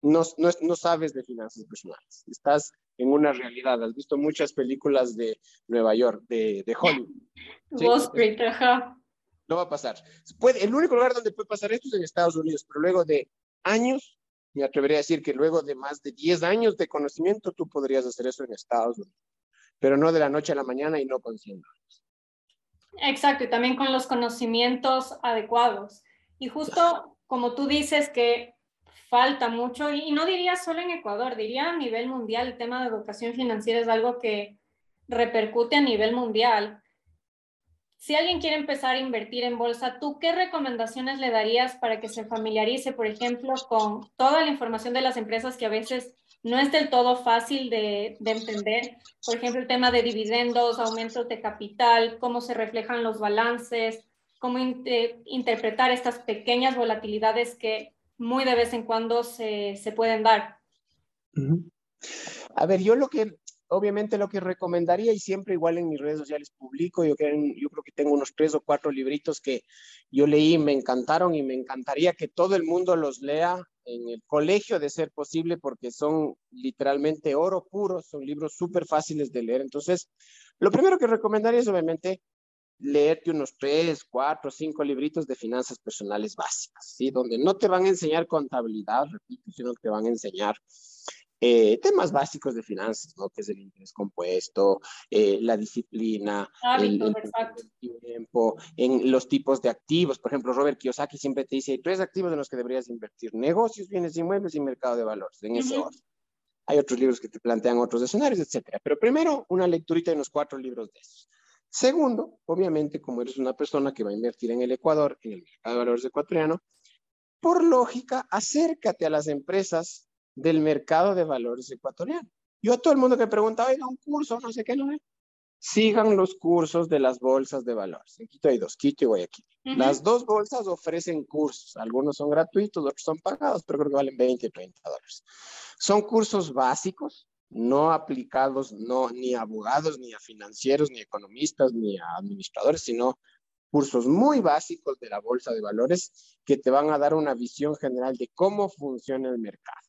no, no, sabes de finanzas personales. Estás en una realidad. Has visto muchas películas de Nueva York, de, de Hollywood. Wall Street, ajá. No va a pasar. Puede, el único lugar donde puede pasar esto es en Estados Unidos, pero luego de años, me atrevería a decir que luego de más de 10 años de conocimiento, tú podrías hacer eso en Estados Unidos, pero no de la noche a la mañana y no con 100 dólares. Exacto, y también con los conocimientos adecuados. Y justo como tú dices que falta mucho, y no diría solo en Ecuador, diría a nivel mundial, el tema de educación financiera es algo que repercute a nivel mundial. Si alguien quiere empezar a invertir en bolsa, ¿tú qué recomendaciones le darías para que se familiarice, por ejemplo, con toda la información de las empresas que a veces no es del todo fácil de, entender? Por ejemplo, el tema de dividendos, aumentos de capital, cómo se reflejan los balances, cómo interpretar estas pequeñas volatilidades que muy de vez en cuando se, pueden dar. A ver, yo lo que obviamente lo que recomendaría, y siempre igual en mis redes sociales publico, yo, yo creo que tengo unos tres o cuatro libritos que yo leí, me encantaron y me encantaría que todo el mundo los lea en el colegio de ser posible porque son literalmente oro puro, son libros súper fáciles de leer. Entonces, lo primero que recomendaría es obviamente leerte unos tres, cuatro, cinco libritos de finanzas personales básicas, ¿sí? Donde no te van a enseñar contabilidad, repito, sino que te van a enseñar eh, temas básicos de finanzas, ¿no? Que es el interés compuesto, eh, la disciplina, el, tiempo, en los tipos de activos. Por ejemplo, Robert Kiyosaki siempre te dice, hay tres activos en los que deberías invertir, negocios, bienes inmuebles y mercado de valores, en ese orden. Hay otros libros que te plantean otros escenarios, etcétera. Pero primero, una lecturita de unos cuatro libros de esos. Segundo, obviamente, como eres una persona que va a invertir en el Ecuador, en el mercado de valores ecuatoriano, por lógica, acércate a las empresas del mercado de valores ecuatoriano. Yo a todo el mundo que pregunta, oiga, un curso, no sé qué, no es. Sigan los cursos de las bolsas de valores. En Quito hay dos, Quito y Guayaquil. Las dos bolsas ofrecen cursos. Algunos son gratuitos, otros son pagados, pero creo que valen 20, 30 dólares. Son cursos básicos, no aplicados no, ni a abogados, ni a financieros, ni a economistas, ni a administradores, sino cursos muy básicos de la bolsa de valores que te van a dar una visión general de cómo funciona el mercado.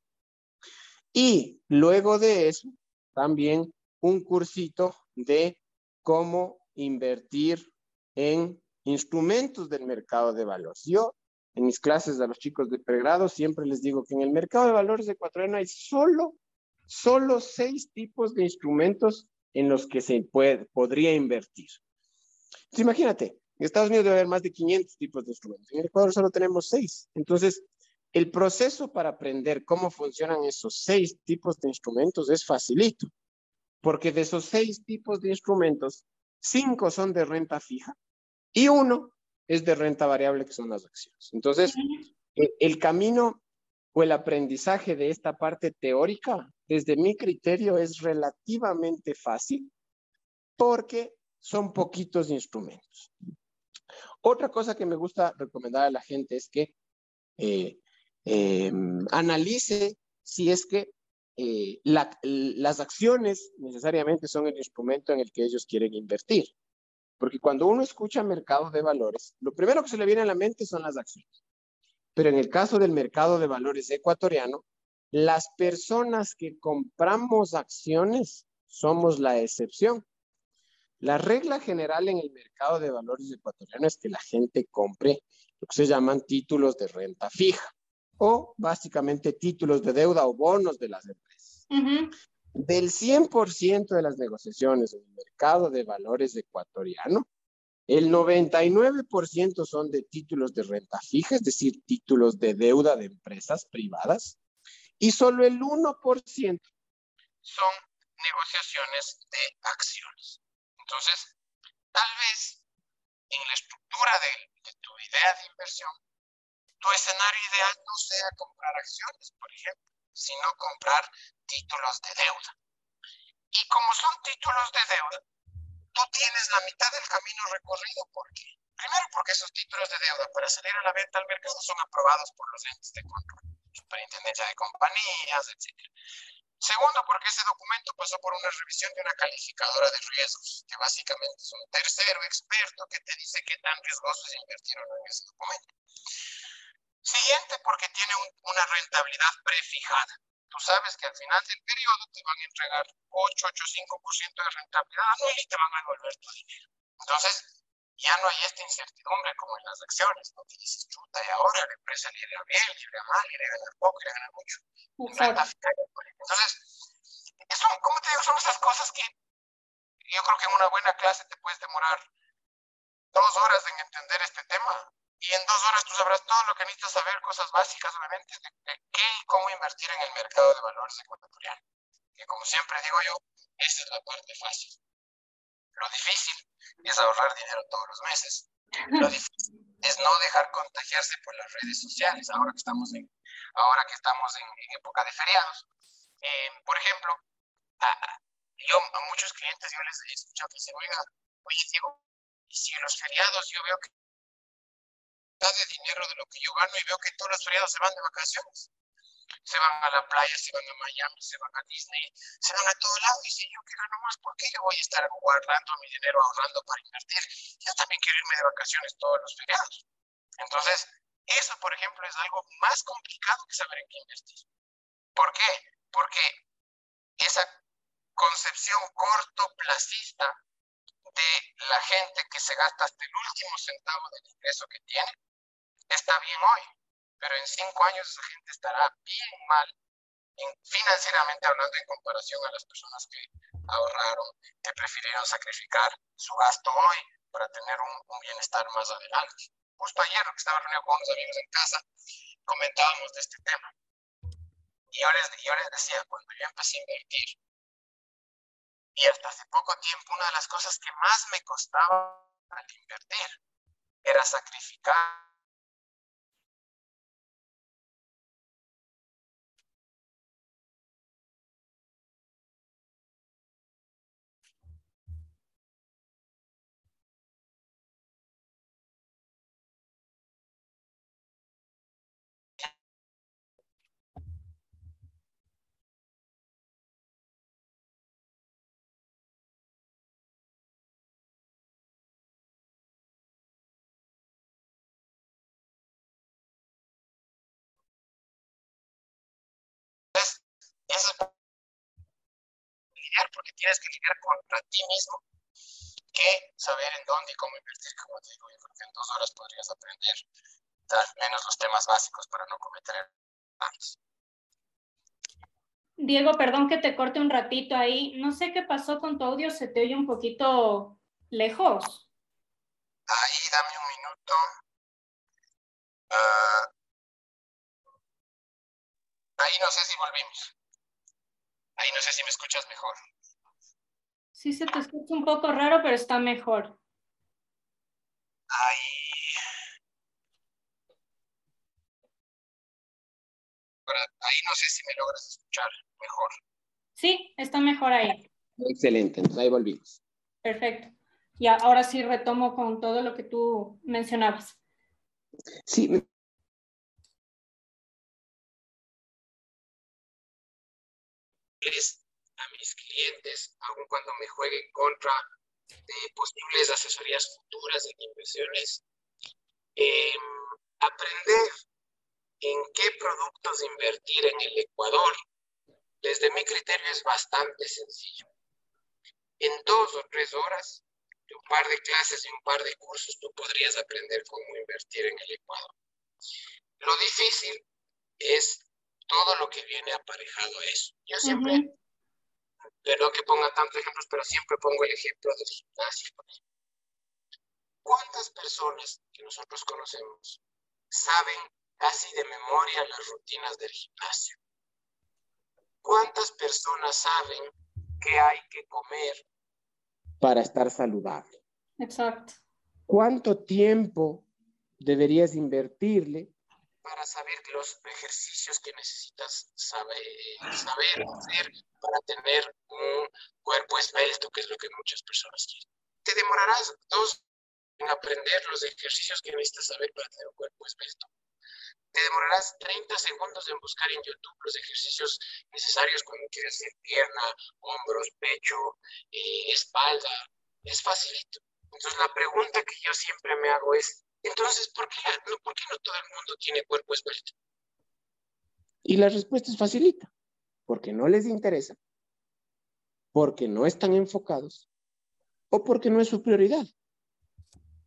Y luego de eso, también un cursito de cómo invertir en instrumentos del mercado de valores. Yo en mis clases de los chicos de pregrado siempre les digo que en el mercado de valores ecuatoriano hay solo, solo seis tipos de instrumentos en los que se puede, podría invertir. Entonces, imagínate, en Estados Unidos debe haber más de 500 tipos de instrumentos. En el Ecuador solo tenemos seis. Entonces, el proceso para aprender cómo funcionan esos seis tipos de instrumentos es facilito, porque de esos seis tipos de instrumentos, cinco son de renta fija y uno es de renta variable, que son las acciones. Entonces, e, el camino o el aprendizaje de esta parte teórica, desde mi criterio, es relativamente fácil porque son poquitos instrumentos. Otra cosa que me gusta recomendar a la gente es que eh, eh, analice si es que eh, las acciones necesariamente son el instrumento en el que ellos quieren invertir. Porque cuando uno escucha mercado de valores, lo primero que se le viene a la mente son las acciones. Pero en el caso del mercado de valores ecuatoriano, las personas que compramos acciones somos la excepción. La regla general en el mercado de valores ecuatoriano es que la gente compre lo que se llaman títulos de renta fija o básicamente títulos de deuda o bonos de las empresas. Del 100% de las negociaciones en el mercado de valores ecuatoriano, el 99% son de títulos de renta fija, es decir, títulos de deuda de empresas privadas, y solo el 1% son negociaciones de acciones. Entonces, tal vez en la estructura de tu idea de inversión, tu escenario ideal no sea comprar acciones, por ejemplo, sino comprar títulos de deuda. Y como son títulos de deuda, tú tienes la mitad del camino recorrido. ¿Por qué? Primero, porque esos títulos de deuda para salir a la venta al mercado son aprobados por los entes de control, superintendencia de compañías, etc. Segundo, porque ese documento pasó por una revisión de una calificadora de riesgos, que básicamente es un tercero experto que te dice qué tan riesgoso es invertir en ese documento. Siguiente, porque tiene una rentabilidad prefijada. Tú sabes que al final del periodo te van a entregar 8, 8, 5% de rentabilidad anual y te van a devolver tu dinero. Entonces, ya no hay esta incertidumbre como en las acciones, no te dices, chuta, y ahora la empresa le irá bien, le irá mal, le irá ganar poco, le irá ganar mucho. Entonces, son, como te digo, son esas cosas que yo creo que en una buena clase te puedes demorar dos horas en entender este tema y en dos horas tú sabrás todo lo que necesitas saber, cosas básicas, obviamente, de, qué y cómo invertir en el mercado de valores ecuatoriano. Que como siempre digo yo, esa es la parte fácil. Lo difícil es ahorrar dinero todos los meses. Lo <laughs> difícil es no dejar contagiarse por las redes sociales, ahora que estamos en, ahora que estamos en, época de feriados. Eh, por ejemplo, a, yo a muchos clientes yo les he escuchado que dicen, oiga, oye Diego, y si en los feriados yo veo que de dinero de lo que yo gano y veo que todos los feriados se van de vacaciones. Se van a la playa, se van a Miami, se van a Disney, se van a todo lado. Y si yo que gano más, ¿por qué yo voy a estar guardando mi dinero, ahorrando para invertir? Yo también quiero irme de vacaciones todos los feriados. Entonces, eso, por ejemplo, es algo más complicado que saber en qué invertir. ¿Por qué? Porque esa concepción cortoplacista de la gente que se gasta hasta el último centavo del ingreso que tiene, está bien hoy, pero en cinco años esa gente estará bien mal financieramente hablando en comparación a las personas que ahorraron, que prefirieron sacrificar su gasto hoy para tener un, bienestar más adelante. Justo ayer que estaba reunido con unos amigos en casa, comentábamos de este tema. Y yo les, yo les decía, cuando yo empecé a invertir, y hasta hace poco tiempo, una de las cosas que más me costaba al invertir era sacrificar eso es lidiar porque tienes que lidiar contra ti mismo que saber en dónde y cómo invertir. Como te digo, yo creo que en dos horas podrías aprender al menos los temas básicos para no cometer errores. Diego, perdón que te corte un ratito ahí. No sé qué pasó con tu audio, se te oye un poquito lejos. Ahí, dame un minuto. Ah, ahí no sé si volvimos. Ahí no sé si me escuchas mejor. Sí, se te escucha un poco raro, pero está mejor. Ahí. Ahí no sé si me logras escuchar mejor. Sí, está mejor ahí. Excelente, entonces ahí volvimos. Perfecto. Y ahora sí retomo con todo lo que tú mencionabas. Sí, a mis clientes, aun cuando me juegue contra de posibles asesorías futuras en inversiones, em, aprender en qué productos invertir en el Ecuador, desde mi criterio es bastante sencillo. En dos o tres horas, de un par de clases y un par de cursos, tú podrías aprender cómo invertir en el Ecuador. Lo difícil es todo lo que viene aparejado a eso. Yo siempre, perdón que ponga tantos ejemplos, pero siempre pongo el ejemplo del gimnasio. ¿Cuántas personas que nosotros conocemos saben casi de memoria las rutinas del gimnasio? ¿Cuántas personas saben qué hay que comer para estar saludable? Exacto. ¿Cuánto tiempo deberías invertirle para saber los ejercicios que necesitas saber, saber hacer para tener un cuerpo esbelto, que es lo que muchas personas quieren. Te demorarás dos en aprender los ejercicios que necesitas saber para tener un cuerpo esbelto. Te demorarás 30 segundos en buscar en YouTube los ejercicios necesarios cuando quieres hacer pierna, hombros, pecho, eh, espalda. Es facilito. Entonces la pregunta que yo siempre me hago es, entonces, ¿por qué, no, ¿por qué no todo el mundo tiene cuerpo esbelto? Y la respuesta es facilita, porque no les interesa, porque no están enfocados o porque no es su prioridad.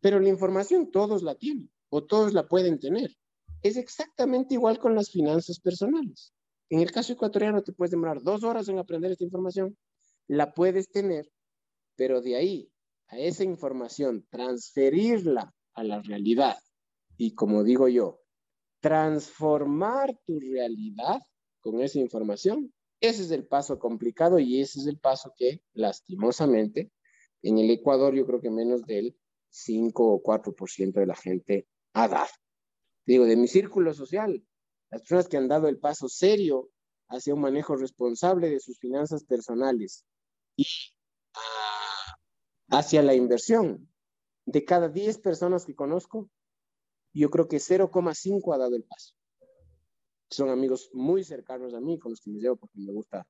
Pero la información todos la tienen o todos la pueden tener. Es exactamente igual con las finanzas personales. En el caso ecuatoriano te puedes demorar dos horas en aprender esta información, la puedes tener, pero de ahí a esa información transferirla a la realidad. Y como digo yo, transformar tu realidad con esa información, ese es el paso complicado y ese es el paso que lastimosamente En el Ecuador yo creo que menos del 5 o 4% de la gente ha dado. Digo, de mi círculo social, las personas que han dado el paso serio hacia un manejo responsable de sus finanzas personales y ah, hacia la inversión. De cada 10 personas que conozco, yo creo que 0,5 ha dado el paso. Son amigos muy cercanos a mí, con los que me llevo porque me gusta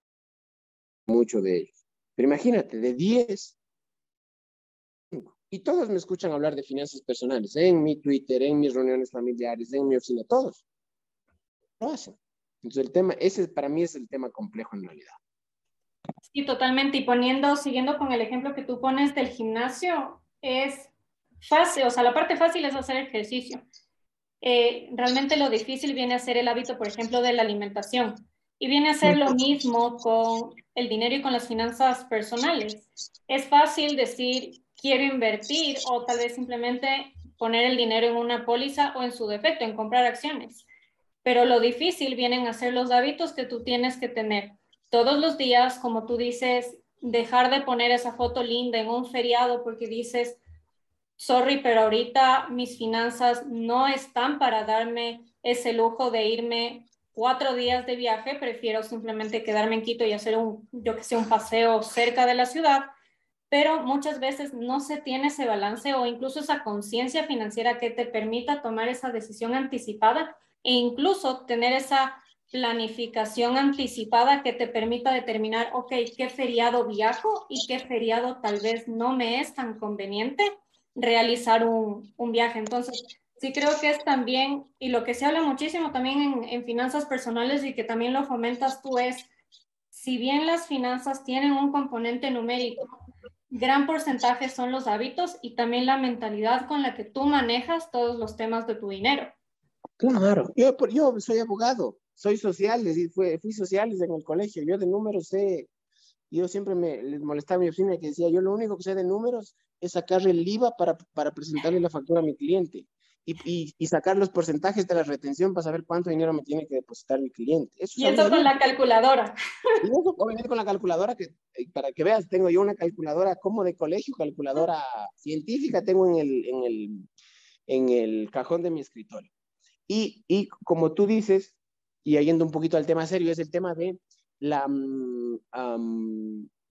mucho de ellos. Pero imagínate, de 10, y todos me escuchan hablar de finanzas personales, en mi Twitter, en mis reuniones familiares, en mi oficina, todos lo hacen. Entonces el tema, ese para mí es el tema complejo en realidad. Sí, totalmente. Y poniendo, siguiendo con el ejemplo que tú pones del gimnasio, es fácil, o sea, la parte fácil es hacer ejercicio. Eh, realmente lo difícil viene a ser el hábito, por ejemplo, de la alimentación. Y viene a ser lo mismo con el dinero y con las finanzas personales. Es fácil decir, quiero invertir o tal vez simplemente poner el dinero en una póliza o en su defecto, en comprar acciones. Pero lo difícil vienen a ser los hábitos que tú tienes que tener todos los días, como tú dices, dejar de poner esa foto linda en un feriado porque dices, sorry, pero ahorita mis finanzas no están para darme ese lujo de irme cuatro días de viaje, prefiero simplemente quedarme en Quito y hacer un, yo que sé, un paseo cerca de la ciudad, pero muchas veces no se tiene ese balance o incluso esa conciencia financiera que te permita tomar esa decisión anticipada e incluso tener esa planificación anticipada que te permita determinar, ok, qué feriado viajo y qué feriado tal vez no me es tan conveniente realizar un, un viaje. Entonces, sí creo que es también, y lo que se habla muchísimo también en, en, finanzas personales y que también lo fomentas tú es, si bien las finanzas tienen un componente numérico, gran porcentaje son los hábitos y también la mentalidad con la que tú manejas todos los temas de tu dinero. Claro, yo, yo soy abogado, soy social, fui, fui sociales en el colegio, yo de números sé, yo siempre me les molestaba a mi oficina que decía, yo lo único que sé de números es sacar el IVA para, para presentarle la factura a mi cliente y, y, sacar los porcentajes de la retención para saber cuánto dinero me tiene que depositar mi cliente. Eso y eso con la calculadora. Y eso obviamente con la calculadora, que eh, para que veas, tengo yo una calculadora como de colegio, calculadora científica, tengo en el, en el, en el cajón de mi escritorio. Y, y como tú dices, y yendo un poquito al tema serio, es el tema de la, um,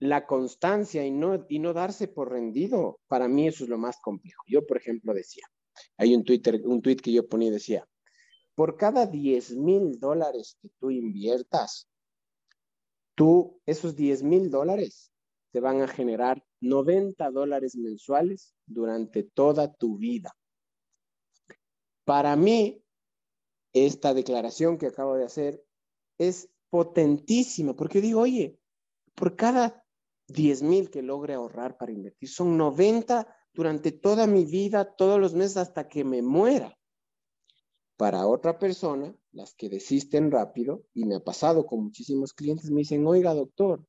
la constancia y no, y no darse por rendido. Para mí eso es lo más complejo. Yo, por ejemplo, decía, hay un, Twitter, un tweet que yo ponía decía, por cada 10 mil dólares que tú inviertas, tú, esos 10 mil dólares te van a generar 90 dólares mensuales durante toda tu vida. Para mí, esta declaración que acabo de hacer es potentísima, porque digo, oye, por cada 10 mil que logre ahorrar para invertir, son 90 durante toda mi vida, todos los meses hasta que me muera. Para otra persona, las que desisten rápido, y me ha pasado con muchísimos clientes, me dicen, oiga, doctor,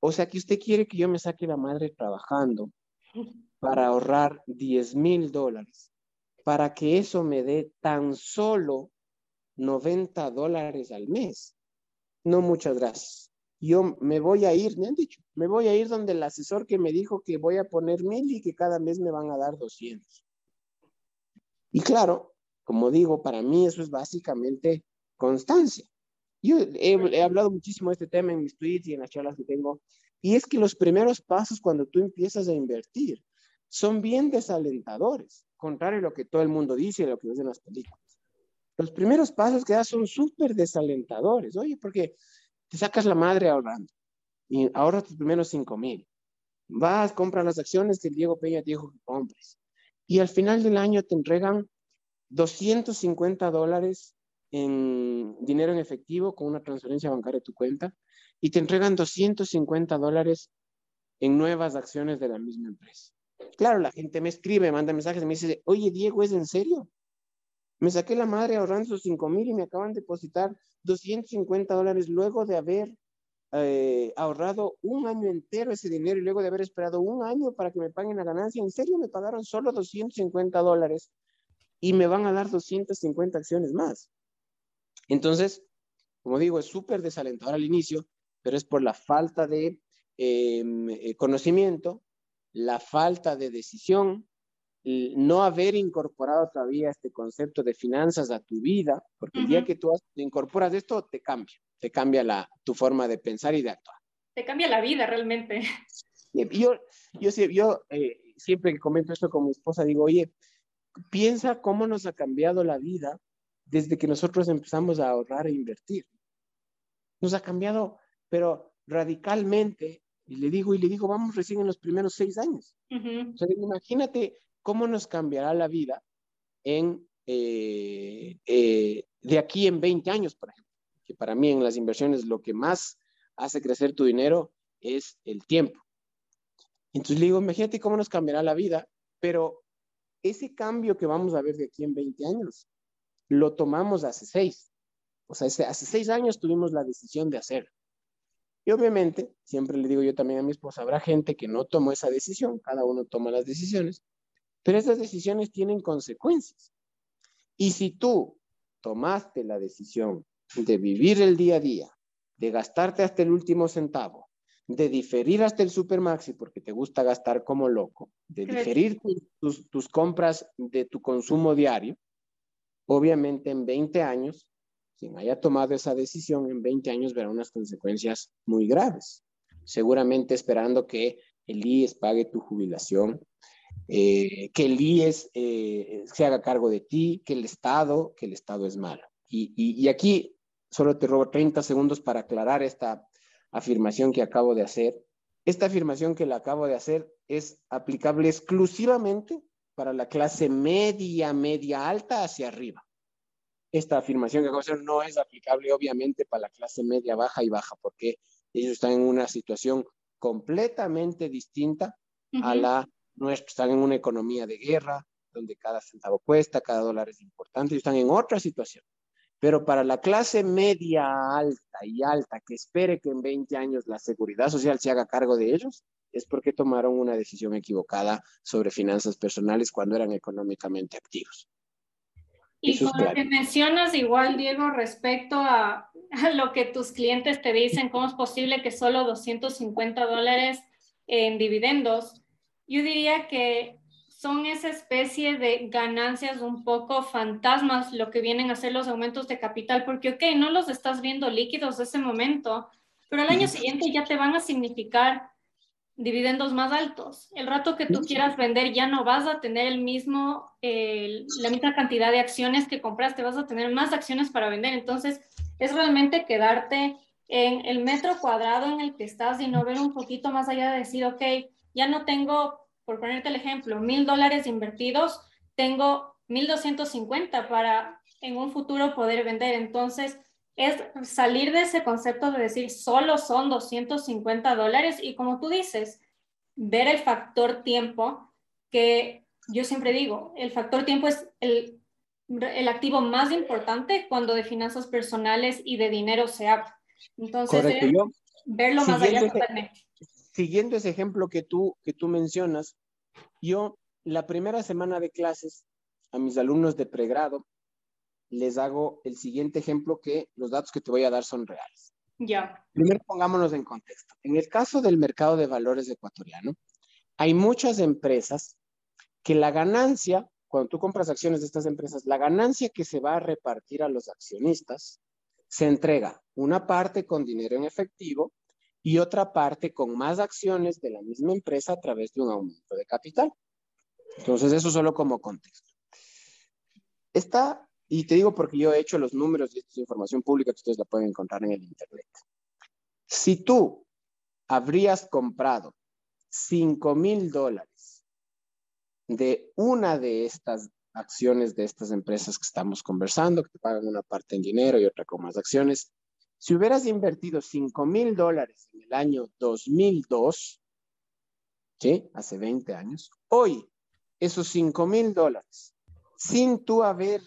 o sea que usted quiere que yo me saque la madre trabajando para ahorrar 10 mil dólares, para que eso me dé tan solo 90 dólares al mes. No, muchas gracias yo me voy a ir, me han dicho, me voy a ir donde el asesor que me dijo que voy a poner mil y que cada mes me van a dar 200. Y claro, como digo, para mí eso es básicamente constancia. Yo he, hablado muchísimo de este tema en mis tweets y en las charlas que tengo, y es que los primeros pasos cuando tú empiezas a invertir son bien desalentadores, contrario a lo que todo el mundo dice y lo que ves en las películas. Los primeros pasos que das son súper desalentadores, oye, porque te sacas la madre ahorrando y ahorras tus primeros 5 mil. Vas, compras las acciones que Diego Peña te dijo que compres. Y al final del año te entregan 250 dólares en dinero en efectivo con una transferencia bancaria a tu cuenta y te entregan 250 dólares en nuevas acciones de la misma empresa. Claro, la gente me escribe, manda mensajes me dice, oye Diego, ¿es en serio? Me saqué la madre ahorrando esos 5 mil y me acaban de depositar 250 dólares luego de haber eh, ahorrado un año entero ese dinero y luego de haber esperado un año para que me paguen la ganancia. En serio, me pagaron solo 250 dólares y me van a dar 250 acciones más. Entonces, como digo, es súper desalentador al inicio, pero es por la falta de em, eh, conocimiento la falta de decisión, no haber incorporado todavía este concepto de finanzas a tu vida, porque el día que tú incorporas esto, te cambia, te cambia la, tu forma de pensar y de actuar. Te cambia la vida realmente. Yo, yo, yo eh, siempre que comento esto con mi esposa, digo, oye, piensa cómo nos ha cambiado la vida desde que nosotros empezamos a ahorrar e invertir. Nos ha cambiado, pero radicalmente, y le digo, y le digo, vamos recién en los primeros seis años. o sea, imagínate cómo nos cambiará la vida en, eh, eh, de aquí en 20 años, por ejemplo. Que para mí en las inversiones lo que más hace crecer tu dinero es el tiempo. Entonces le digo, imagínate cómo nos cambiará la vida, pero ese cambio que vamos a ver de aquí en 20 años, lo tomamos hace seis. O sea, hace seis años tuvimos la decisión de hacer. Y obviamente, siempre le digo yo también a mi esposa, habrá gente que no tomó esa decisión, cada uno toma las decisiones, pero esas decisiones tienen consecuencias. Y si tú tomaste la decisión de vivir el día a día, de gastarte hasta el último centavo, de diferir hasta el supermaxi porque te gusta gastar como loco, de diferir tus, tus, compras de tu consumo diario, obviamente en 20 años, quien haya tomado esa decisión en 20 años verá unas consecuencias muy graves. Seguramente esperando que el IES pague tu jubilación, eh, que el IES eh, se haga cargo de ti, que el Estado, que el Estado es malo. Y, y, aquí solo te robo 30 segundos para aclarar esta afirmación que acabo de hacer. Esta afirmación que la acabo de hacer es aplicable exclusivamente para la clase media, media alta hacia arriba. Esta afirmación que acabo de hacer no es aplicable obviamente para la clase media, baja y baja, porque ellos están en una situación completamente distinta a la nuestra. Están en una economía de guerra, donde cada centavo cuesta, cada dólar es importante, y están en otra situación. Pero para la clase media alta y alta que espere que en 20 años la seguridad social se haga cargo de ellos, es porque tomaron una decisión equivocada sobre finanzas personales cuando eran económicamente activos. Y con lo que mencionas igual, Diego, respecto a, a, lo que tus clientes te dicen, cómo es posible que solo 250 dólares en dividendos, yo diría que son esa especie de ganancias un poco fantasmas lo que vienen a ser los aumentos de capital, porque, ok, no los estás viendo líquidos ese momento, pero al año siguiente ya te van a significar dividendos más altos. El rato que tú quieras vender ya no vas a tener el mismo, la misma cantidad de acciones que compraste, vas a tener más acciones para vender. Entonces, es realmente quedarte en el metro cuadrado en el que estás y no ver un poquito más allá de decir, ok, ya no tengo por ponerte el ejemplo, mil dólares invertidos, tengo 1250 para en un futuro poder vender. Entonces, es salir de ese concepto de decir solo son 250 dólares y como tú dices, ver el factor tiempo, que yo siempre digo, el factor tiempo es el, el activo más importante cuando de finanzas personales y de dinero se habla. Entonces, verlo más allá totalmente siguiendo ese ejemplo que tú, que tú mencionas, yo la primera semana de clases a mis alumnos de pregrado les hago el siguiente ejemplo que los datos que te voy a dar son reales. Ya. Primero pongámonos en contexto. En el caso del mercado de valores ecuatoriano, hay muchas empresas que la ganancia, cuando tú compras acciones de estas empresas, la ganancia que se va a repartir a los accionistas se entrega una parte con dinero en efectivo y otra parte con más acciones de la misma empresa a través de un aumento de capital. Entonces, eso solo como contexto. Está, y te digo porque yo he hecho los números y esta es información pública que ustedes la pueden encontrar en el Internet. Si tú habrías comprado 5 mil dólares de una de estas acciones de estas empresas que estamos conversando, que te pagan una parte en dinero y otra con más acciones, si hubieras invertido 5 mil dólares en el año 2002, ¿sí? Hace 20 años, hoy esos 5 mil dólares, sin tú haber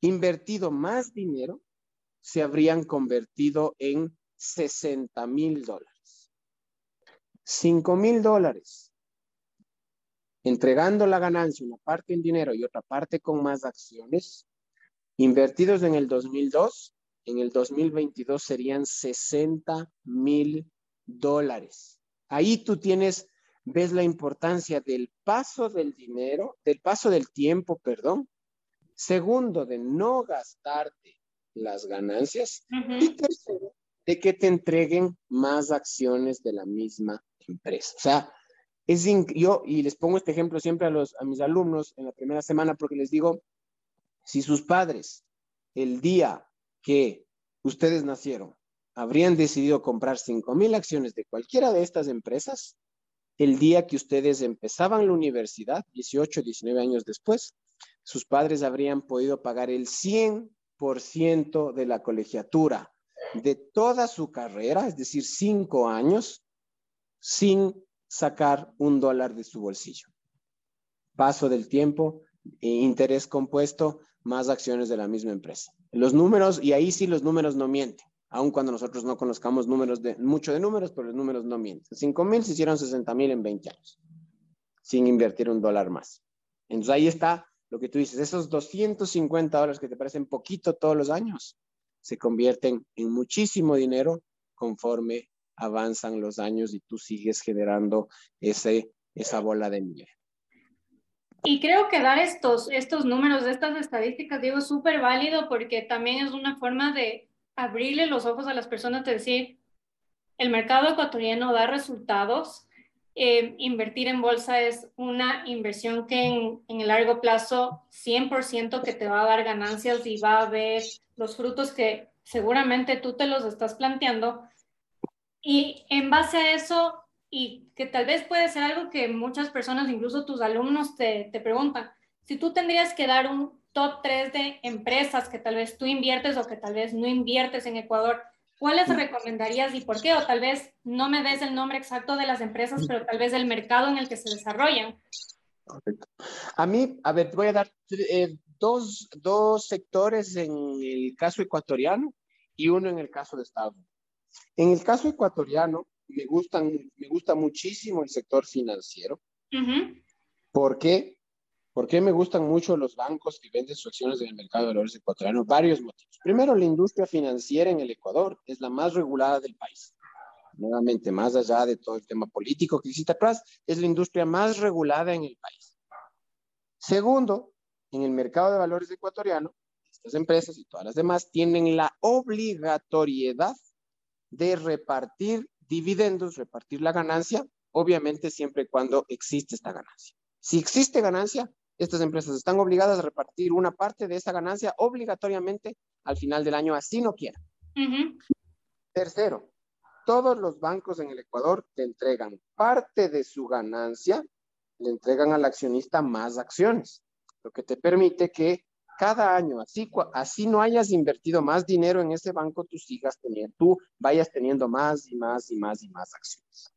invertido más dinero, se habrían convertido en 60 mil dólares. 5 mil dólares. Entregando la ganancia, una parte en dinero y otra parte con más acciones, invertidos en el 2002, en el 2022 serían 60 mil dólares. Ahí tú tienes ves la importancia del paso del dinero, del paso del tiempo, perdón. Segundo, de no gastarte las ganancias. Y tercero, de que te entreguen más acciones de la misma empresa. O sea, es yo, y les pongo este ejemplo siempre a, los, a mis alumnos en la primera semana porque les digo, si sus padres el día que ustedes nacieron habrían decidido comprar 5 mil acciones de cualquiera de estas empresas, el día que ustedes empezaban la universidad, 18, 19 años después, sus padres habrían podido pagar el 100% de la colegiatura de toda su carrera, es decir, cinco años, sin sacar un dólar de su bolsillo. Paso del tiempo, e interés compuesto, más acciones de la misma empresa. Los números, y ahí sí los números no mienten, aun cuando nosotros no conozcamos números de, mucho de números, pero los números no mienten. 5 mil se hicieron 60 mil en 20 años, sin invertir un dólar más. Entonces ahí está lo que tú dices, esos 250 dólares que te parecen poquito todos los años, se convierten en muchísimo dinero conforme avanzan los años y tú sigues generando esa bola de nieve. Y creo que dar estos, estos números, estas estadísticas, digo, súper válido porque también es una forma de abrirle los ojos a las personas de decir, el mercado ecuatoriano da resultados, eh, invertir en bolsa es una inversión que en, en el largo plazo 100% que te va a dar ganancias y va a ver los frutos que seguramente tú te los estás planteando. Y en base a eso, y que tal vez puede ser algo que muchas personas, incluso tus alumnos, te, te preguntan, si tú tendrías que dar un top 3 de empresas que tal vez tú inviertes o que tal vez no inviertes en Ecuador, ¿cuáles recomendarías y por qué? O tal vez no me des el nombre exacto de las empresas, pero tal vez del mercado en el que se desarrollan. A mí, a ver, voy a dar eh, dos, dos sectores en el caso ecuatoriano y uno en el caso de Estados Unidos. En el caso ecuatoriano, me, gustan, me gusta muchísimo el sector financiero. ¿Por qué? ¿Por qué me gustan mucho los bancos que venden sus acciones en el mercado de valores ecuatoriano? Varios motivos. Primero, la industria financiera en el Ecuador es la más regulada del país. Nuevamente, más allá de todo el tema político que existe atrás, es la industria más regulada en el país. Segundo, en el mercado de valores ecuatoriano, estas empresas y todas las demás tienen la obligatoriedad de repartir dividendos, repartir la ganancia, obviamente siempre y cuando existe esta ganancia. Si existe ganancia, estas empresas están obligadas a repartir una parte de esa ganancia obligatoriamente al final del año, así no quieran. Tercero, todos los bancos en el Ecuador te entregan parte de su ganancia, le entregan al accionista más acciones, lo que te permite que cada año, así, así no hayas invertido más dinero en ese banco, tú sigas teniendo, tú vayas teniendo más y más y más y más acciones.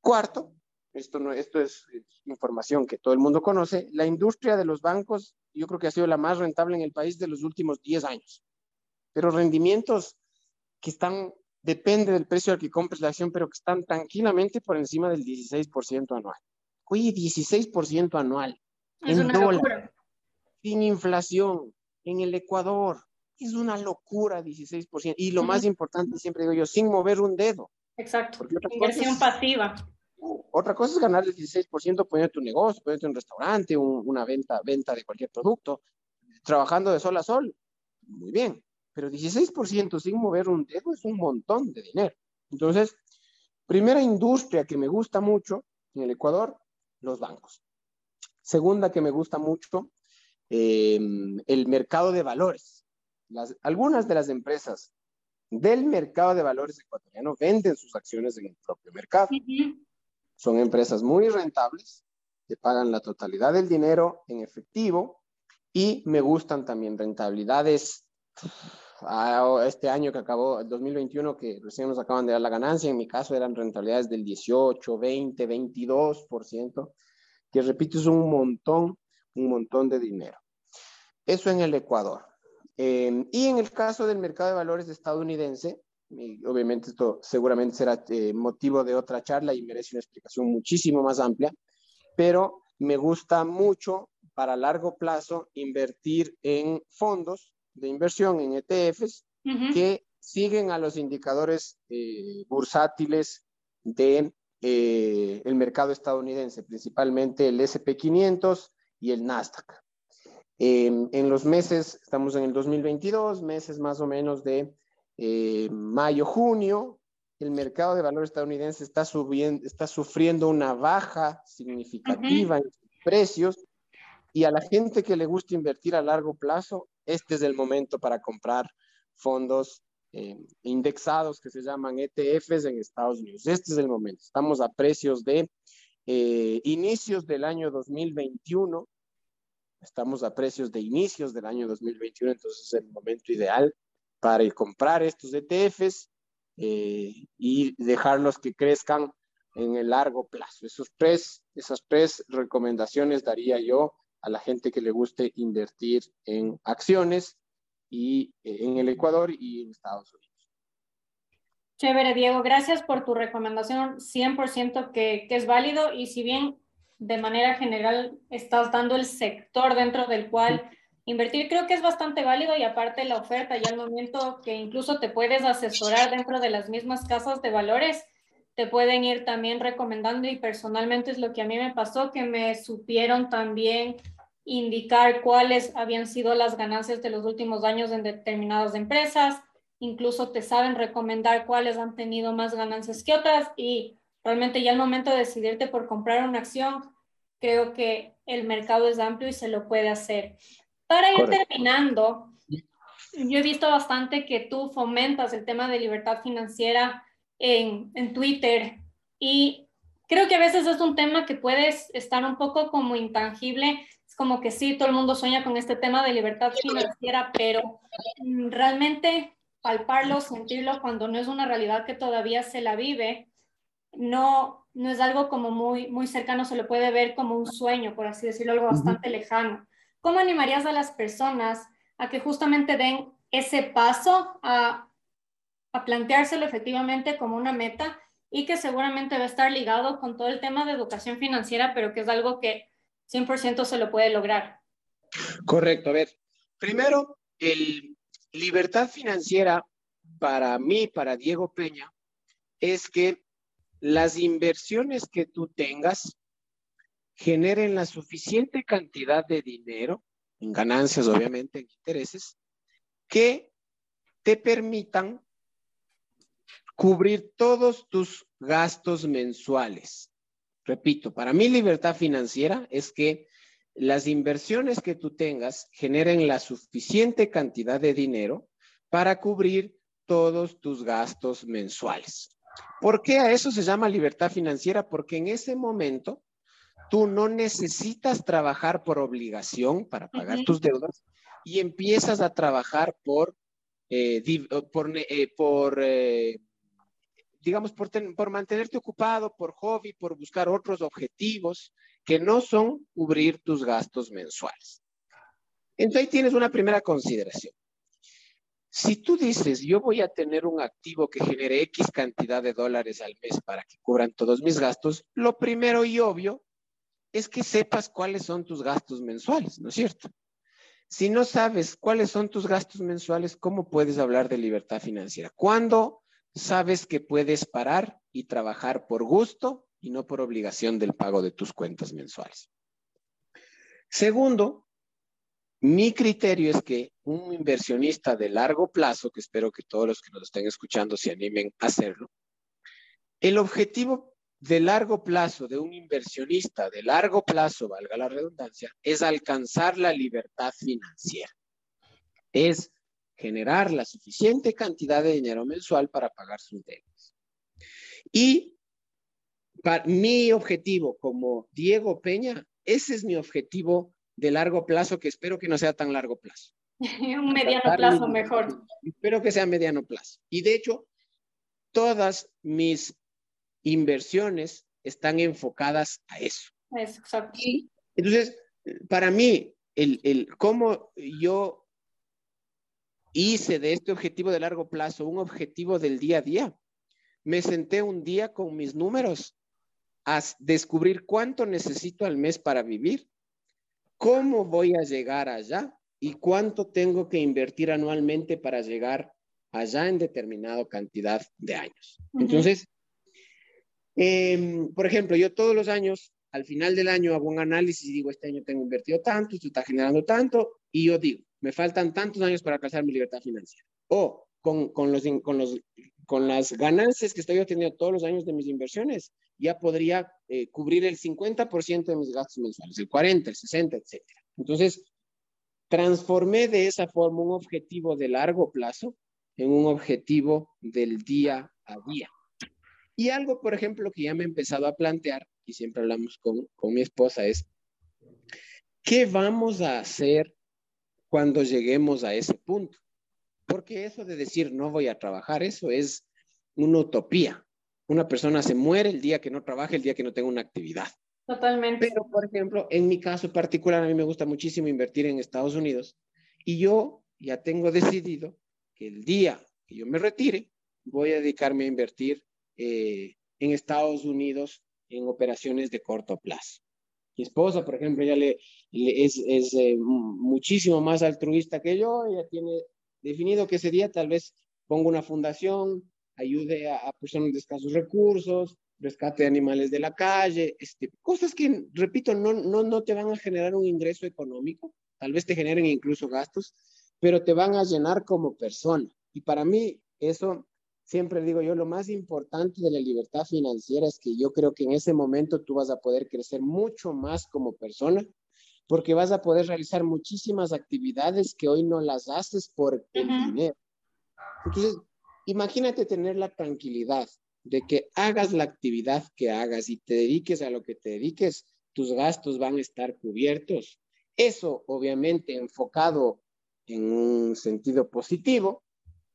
Cuarto, esto, no, esto es, información que todo el mundo conoce, la industria de los bancos yo creo que ha sido la más rentable en el país de los últimos 10 años, pero rendimientos que están, depende del precio al que compres la acción, pero que están tranquilamente por encima del 16% anual. Oye, 16% anual. Es en una dólar, Sin inflación, en el Ecuador. Es una locura, 16%. Y lo más importante, siempre digo yo, sin mover un dedo. Exacto. Inversión pasiva. Otra cosa es ganar el 16% poniendo tu negocio, poniendo un restaurante, una venta, venta de cualquier producto, trabajando de sol a sol. Muy bien, pero 16% sin mover un dedo es un montón de dinero. Entonces, primera industria que me gusta mucho en el Ecuador, los bancos. Segunda que me gusta mucho, em, el mercado de valores. Las, algunas de las empresas del mercado de valores ecuatoriano venden sus acciones en el propio mercado. Son empresas muy rentables, que pagan la totalidad del dinero en efectivo y me gustan también rentabilidades. Ah, este año que acabó, el 2021, que recién nos acaban de dar la ganancia, en mi caso eran rentabilidades del 18, 20, 22%, que repito, es un montón, un montón de dinero. Eso en el Ecuador. Eh, y en el caso del mercado de valores estadounidense, obviamente esto seguramente será eh, motivo de otra charla y merece una explicación muchísimo más amplia, pero me gusta mucho para largo plazo invertir en fondos de inversión, en ETFs, que siguen a los indicadores eh, bursátiles de eh, el mercado estadounidense, principalmente el SP500 y el Nasdaq. en los meses, estamos en el 2022, meses más o menos de eh, mayo, junio, el mercado de valor estadounidense está, subiendo, está sufriendo una baja significativa en precios y a la gente que le gusta invertir a largo plazo, este es el momento para comprar fondos eh, indexados que se llaman ETFs en Estados Unidos. Este es el momento. Estamos a precios de eh, inicios del año 2021. Estamos a precios de inicios del año 2021, entonces es el momento ideal para comprar estos ETFs eh, y dejarlos que crezcan en el largo plazo. Esos tres, esas tres recomendaciones daría yo a la gente que le guste invertir en acciones y eh, en el Ecuador y en Estados Unidos. Chévere, Diego. Gracias por tu recomendación. 100% que, que es válido y si bien de manera general estás dando el sector dentro del cual invertir, creo que es bastante válido y aparte la oferta y al momento que incluso te puedes asesorar dentro de las mismas casas de valores, te pueden ir también recomendando y personalmente es lo que a mí me pasó, que me supieron también indicar cuáles habían sido las ganancias de los últimos años en determinadas empresas, incluso te saben recomendar cuáles han tenido más ganancias que otras y realmente ya al momento de decidirte por comprar una acción, creo que el mercado es amplio y se lo puede hacer. Para ir terminando, yo he visto bastante que tú fomentas el tema de libertad financiera en, en Twitter y creo que a veces es un tema que puedes estar un poco como intangible como que sí, todo el mundo sueña con este tema de libertad financiera, pero mm, realmente palparlo, sentirlo cuando no es una realidad que todavía se la vive, no, no es algo como muy, muy cercano, se lo puede ver como un sueño, por así decirlo, algo bastante lejano. ¿Cómo animarías a las personas a que justamente den ese paso a, a planteárselo efectivamente como una meta y que seguramente va a estar ligado con todo el tema de educación financiera, pero que es algo que 100% se lo puede lograr. Correcto. A ver, primero, el libertad financiera para mí, para Diego Peña, es que las inversiones que tú tengas generen la suficiente cantidad de dinero, en ganancias obviamente, en intereses, que te permitan cubrir todos tus gastos mensuales. Repito, para mí libertad financiera es que las inversiones que tú tengas generen la suficiente cantidad de dinero para cubrir todos tus gastos mensuales. ¿Por qué a eso se llama libertad financiera? Porque en ese momento tú no necesitas trabajar por obligación para pagar tus deudas y empiezas a trabajar por, eh, por, eh, por eh, digamos, por, por mantenerte ocupado, por hobby, por buscar otros objetivos que no son cubrir tus gastos mensuales. Entonces ahí tienes una primera consideración. Si tú dices, yo voy a tener un activo que genere X cantidad de dólares al mes para que cubran todos mis gastos, lo primero y obvio es que sepas cuáles son tus gastos mensuales, ¿no es cierto? Si no sabes cuáles son tus gastos mensuales, ¿cómo puedes hablar de libertad financiera? ¿Cuándo sabes que puedes parar y trabajar por gusto y no por obligación del pago de tus cuentas mensuales. Segundo, mi criterio es que un inversionista de largo plazo, que espero que todos los que nos estén escuchando se animen a hacerlo, el objetivo de largo plazo de un inversionista de largo plazo, valga la redundancia, es alcanzar la libertad financiera. Es generar la suficiente cantidad de dinero mensual para pagar sus deudas. Y para mi objetivo como Diego Peña, ese es mi objetivo de largo plazo, que espero que no sea tan largo plazo. <laughs> Un mediano plazo mejor. Espero que sea mediano plazo. Y de hecho, todas mis inversiones están enfocadas a eso. Exacto. entonces, para mí, el, el cómo yo hice de este objetivo de largo plazo un objetivo del día a día. Me senté un día con mis números a descubrir cuánto necesito al mes para vivir, cómo voy a llegar allá y cuánto tengo que invertir anualmente para llegar allá en determinada cantidad de años. Entonces, Em, por ejemplo, yo todos los años, al final del año, hago un análisis y digo, este año tengo invertido tanto, esto está generando tanto, y yo digo, me faltan tantos años para alcanzar mi libertad financiera. O con, con, los, con, los, con las ganancias que estoy obteniendo todos los años de mis inversiones, ya podría eh, cubrir el 50% de mis gastos mensuales, el 40, el 60, etc. Entonces, transformé de esa forma un objetivo de largo plazo en un objetivo del día a día. Y algo, por ejemplo, que ya me he empezado a plantear, y siempre hablamos con, con mi esposa, es, ¿qué vamos a hacer cuando lleguemos a ese punto? Porque eso de decir no voy a trabajar, eso es una utopía. Una persona se muere el día que no trabaja, el día que no tenga una actividad. Totalmente. Pero, por ejemplo, en mi caso particular, a mí me gusta muchísimo invertir en Estados Unidos y yo ya tengo decidido que el día que yo me retire, voy a dedicarme a invertir eh, en Estados Unidos en operaciones de corto plazo. Mi esposa, por ejemplo, ya le, es, es eh, muchísimo más altruista que yo, ella tiene definido que ese día tal vez ponga una fundación, ayude a, personas de escasos recursos, rescate de animales de la calle, este, cosas que, repito, no, no, no te van a generar un ingreso económico, tal vez te generen incluso gastos, pero te van a llenar como persona. Y para mí, eso, siempre digo yo, lo más importante de la libertad financiera es que yo creo que en ese momento tú vas a poder crecer mucho más como persona, porque vas a poder realizar muchísimas actividades que hoy no las haces por el dinero. Entonces, imagínate tener la tranquilidad de que hagas la actividad que hagas y te dediques a lo que te dediques, tus gastos van a estar cubiertos. Eso, obviamente, enfocado en un sentido positivo,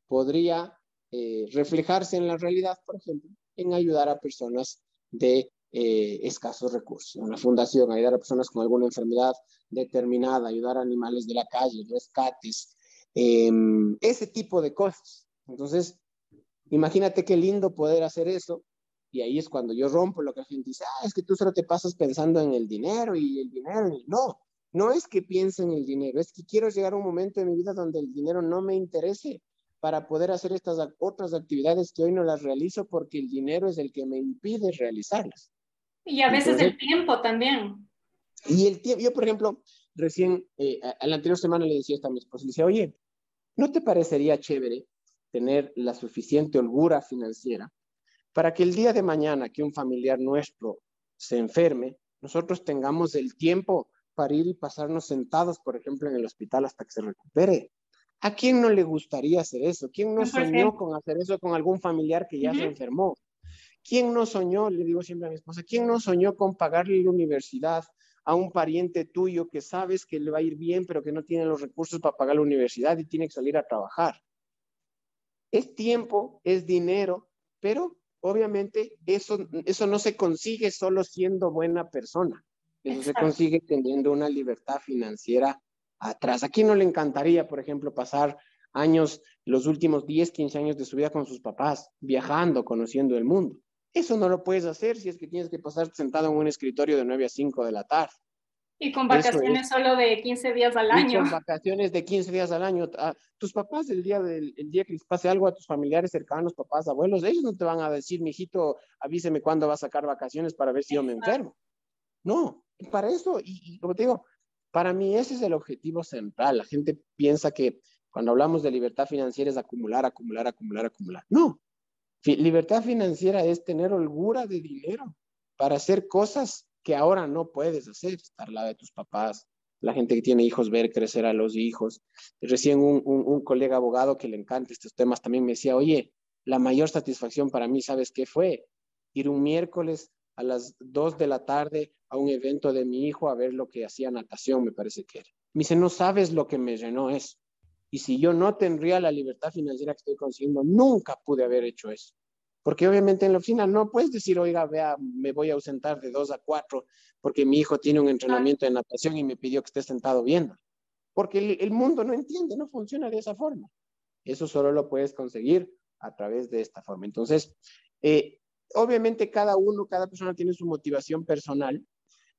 podría eh, reflejarse en la realidad, por ejemplo, en ayudar a personas de eh, escasos recursos. Una fundación, ayudar a personas con alguna enfermedad determinada, ayudar a animales de la calle, rescates, em, ese tipo de cosas. Entonces, imagínate qué lindo poder hacer eso. Y ahí es cuando yo rompo lo que la gente dice, ah, es que tú solo te pasas pensando en el dinero y el dinero. No, no es que piense en el dinero, es que quiero llegar a un momento de mi vida donde el dinero no me interese para poder hacer estas otras actividades que hoy no las realizo porque el dinero es el que me impide realizarlas. Y a veces el tiempo también. Y el tiempo, yo por ejemplo, recién, eh, a, la anterior semana le decía a mi esposa, le decía, oye, ¿no te parecería chévere tener la suficiente holgura financiera para que el día de mañana que un familiar nuestro se enferme, nosotros tengamos el tiempo para ir y pasarnos sentados, por ejemplo, en el hospital hasta que se recupere. ¿A quién no le gustaría hacer eso? ¿Quién no soñó con hacer eso con algún familiar que ya se enfermó? ¿Quién no soñó, le digo siempre a mi esposa, quién no soñó con pagarle la universidad a un pariente tuyo que sabes que le va a ir bien, pero que no tiene los recursos para pagar la universidad y tiene que salir a trabajar? Es tiempo, es dinero, pero obviamente eso, eso no se consigue solo siendo buena persona. Eso se consigue teniendo una libertad financiera atrás. ¿A quién no le encantaría, por ejemplo, pasar años, los últimos 10, 15 años de su vida con sus papás, viajando, conociendo el mundo? Eso no lo puedes hacer si es que tienes que pasar sentado en un escritorio de 9 a 5 de la tarde. Y con vacaciones solo de 15 días al año. con vacaciones de 15 días al año. A tus papás, el día, del, el día que les pase algo a tus familiares cercanos, papás, abuelos, ellos no te van a decir, mijito, avíseme cuándo va a sacar vacaciones para ver si yo me enfermo. No, para eso, y, como te digo, para mí ese es el objetivo central. La gente piensa que cuando hablamos de libertad financiera es acumular, acumular, acumular, acumular. No, libertad financiera es tener holgura de dinero para hacer cosas que ahora no puedes hacer, estar al lado de tus papás, la gente que tiene hijos, ver crecer a los hijos. Recién un, colega abogado que le encanta estos temas también me decía, oye, la mayor satisfacción para mí, ¿sabes qué fue? Ir un miércoles a las 2 de la tarde a un evento de mi hijo a ver lo que hacía natación, me parece que era. Me dice, no sabes lo que me llenó eso. Y si yo no tendría la libertad financiera que estoy consiguiendo, nunca pude haber hecho eso. Porque obviamente en la oficina no puedes decir, oiga, vea, me voy a ausentar de 2 a 4 porque mi hijo tiene un entrenamiento de natación y me pidió que esté sentado viendo. Porque el, mundo no entiende, no funciona de esa forma. Eso solo lo puedes conseguir a través de esta forma. Entonces, eh, obviamente cada uno, cada persona tiene su motivación personal,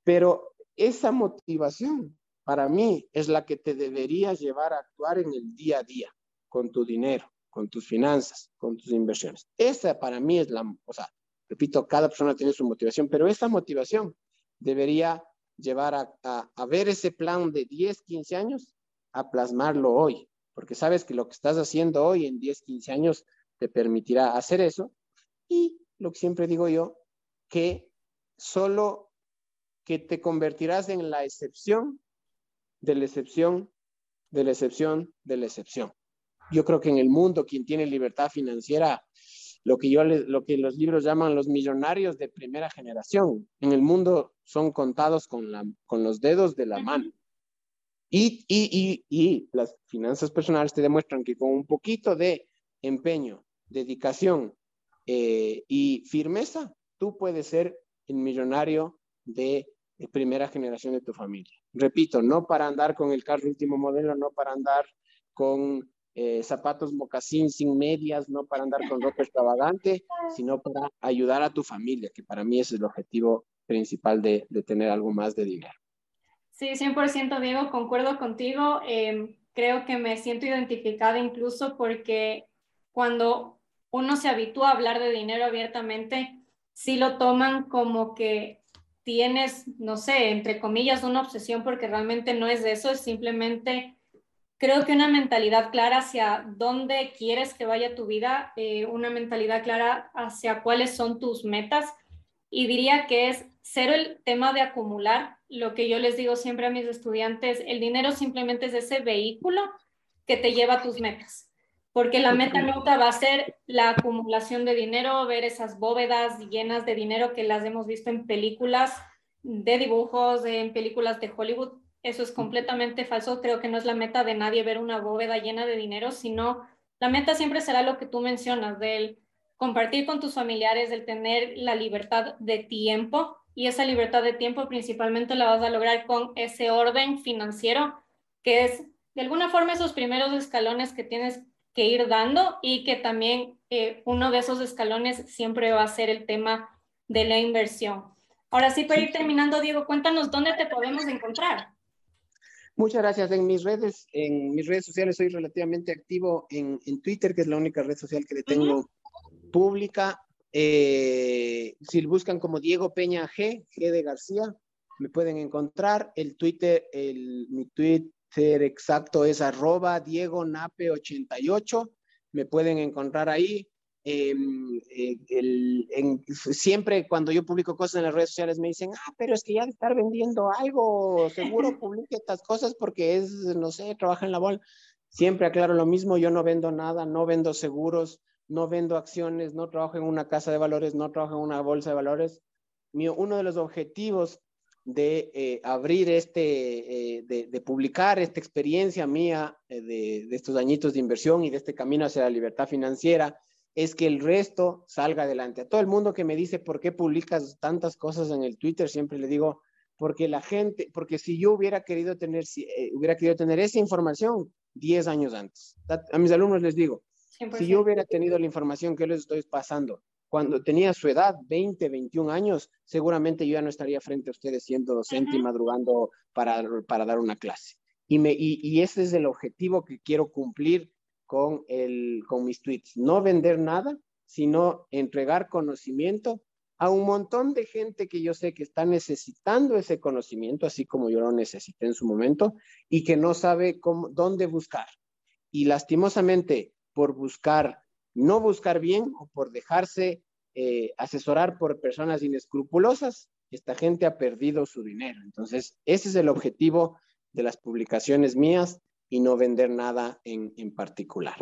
pero esa motivación para mí es la que te debería llevar a actuar en el día a día, con tu dinero, con tus finanzas, con tus inversiones. Esa para mí es la, o sea, Repito, cada persona tiene su motivación, pero esa motivación debería llevar a, a, ver ese plan de 10, 15 años, a plasmarlo hoy, porque sabes que lo que estás haciendo hoy en 10, 15 años te permitirá hacer eso. Y lo que siempre digo yo, que solo que te convertirás en la excepción de la excepción, de la excepción, de la excepción. Yo creo que en el mundo quien tiene libertad financiera, lo que yo lo que los libros llaman los millonarios de primera generación, en el mundo son contados con, la, con los dedos de la mano. Y, y, y, y las finanzas personales te demuestran que con un poquito de empeño, dedicación eh, y firmeza, tú puedes ser el millonario de primera generación de tu familia. Repito, no para andar con el carro último modelo, no para andar con eh, zapatos mocasín sin medias, no para andar con ropa extravagante, sino para ayudar a tu familia, que para mí es el objetivo principal de, de tener algo más de dinero. Sí, 100% Diego, concuerdo contigo. Em, creo que me siento identificada incluso porque cuando uno se habitúa a hablar de dinero abiertamente, sí lo toman como que tienes, no sé, entre comillas, una obsesión porque realmente no es eso, es simplemente, creo que una mentalidad clara hacia dónde quieres que vaya tu vida, eh, una mentalidad clara hacia cuáles son tus metas. Y diría que es cero el tema de acumular, lo que yo les digo siempre a mis estudiantes, el dinero simplemente es ese vehículo que te lleva a tus metas porque la meta nunca va a ser la acumulación de dinero, ver esas bóvedas llenas de dinero que las hemos visto en películas de dibujos, en películas de Hollywood. Eso es completamente falso. Creo que no es la meta de nadie ver una bóveda llena de dinero, sino la meta siempre será lo que tú mencionas, del compartir con tus familiares, del tener la libertad de tiempo. Y esa libertad de tiempo principalmente la vas a lograr con ese orden financiero, que es de alguna forma esos primeros escalones que tienes que ir dando y que también eh, uno de esos escalones siempre va a ser el tema de la inversión. Ahora sí, para ir terminando, Diego, cuéntanos dónde te podemos encontrar. Muchas gracias. En mis redes, en mis redes sociales soy relativamente activo en, en Twitter, que es la única red social que le tengo pública. Eh, si buscan como Diego Peña G, G de García, me pueden encontrar. El Twitter, el, mi tweet ser exacto es arroba Diego Nape 88. Me pueden encontrar ahí. Em, eh, siempre cuando yo publico cosas en las redes sociales me dicen, ah, pero es que ya de estar vendiendo algo, seguro <laughs> publique estas cosas porque es, no sé, trabaja en la bolsa. Siempre aclaro lo mismo, yo no vendo nada, no vendo seguros, no vendo acciones, no trabajo en una casa de valores, no trabajo en una bolsa de valores. Mío, uno de los objetivos de eh, abrir este, eh, de, publicar esta experiencia mía eh, de, estos añitos de inversión y de este camino hacia la libertad financiera, es que el resto salga adelante. A todo el mundo que me dice por qué publicas tantas cosas en el Twitter, siempre le digo, porque la gente, porque si yo hubiera querido tener, si, hubiera querido tener esa información 10 años antes, a mis alumnos les digo, si yo hubiera tenido la información que les estoy pasando cuando tenía su edad, 20, 21 años, seguramente yo ya no estaría frente a ustedes siendo docente y madrugando para, para dar una clase. Y, me, y, y, ese es el objetivo que quiero cumplir con, el, con mis tweets. No vender nada, sino entregar conocimiento a un montón de gente que yo sé que está necesitando ese conocimiento, así como yo lo necesité en su momento, y que no sabe cómo, dónde buscar. Y lastimosamente, por buscar no buscar bien o por dejarse eh, asesorar por personas inescrupulosas, esta gente ha perdido su dinero. Entonces, ese es el objetivo de las publicaciones mías y no vender nada en, en particular.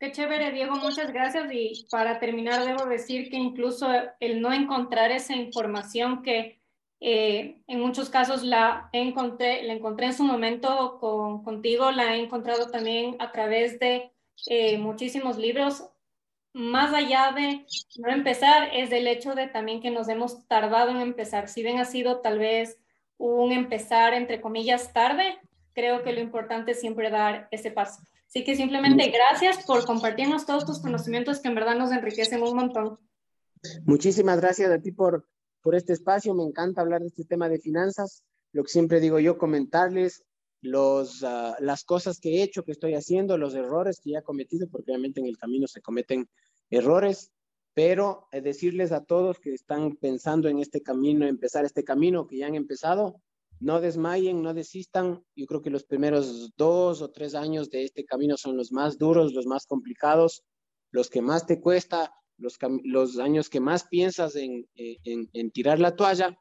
Qué chévere, Diego, muchas gracias. Y para terminar, debo decir que incluso el no encontrar esa información que eh, en muchos casos la encontré, la encontré en su momento con, contigo, la he encontrado también a través de eh, muchísimos libros. Más allá de no empezar, es el hecho de también que nos hemos tardado en empezar. Si bien ha sido tal vez un empezar, entre comillas, tarde, creo que lo importante es siempre dar ese paso. Así que simplemente gracias por compartirnos todos tus conocimientos que en verdad nos enriquecen un montón. Muchísimas gracias a ti por, por este espacio. Me encanta hablar de este tema de finanzas. Lo que siempre digo yo, comentarles los, ah, las cosas que he hecho, que estoy haciendo, los errores que ya he cometido, porque obviamente en el camino se cometen errores. pero eh, decirles a todos que están pensando en este camino, empezar este camino que ya han empezado, no desmayen, no desistan. Yo creo que los primeros dos o tres años de este camino son los más duros, los más complicados, los que más te cuesta, los, los años que más piensas en, eh, en, en tirar la toalla,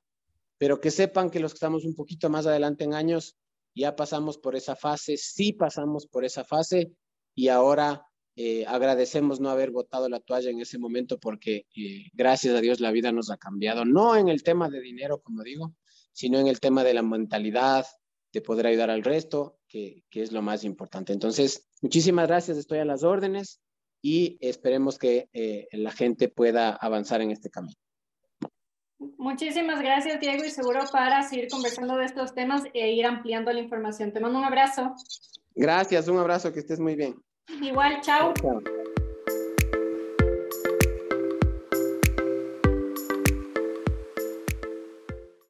pero que sepan que los que estamos un poquito más adelante en años, ya pasamos por esa fase, sí pasamos por esa fase y ahora eh, agradecemos no haber botado la toalla en ese momento porque eh, gracias a Dios la vida nos ha cambiado, no en el tema de dinero, como digo, sino en el tema de la mentalidad, de poder ayudar al resto, que, es lo más importante. Entonces, muchísimas gracias, estoy a las órdenes y esperemos que eh, la gente pueda avanzar en este camino. Muchísimas gracias, Diego, y seguro para seguir conversando de estos temas e ir ampliando la información. Te mando un abrazo. Gracias, un abrazo, que estés muy bien. Igual, chao. chao.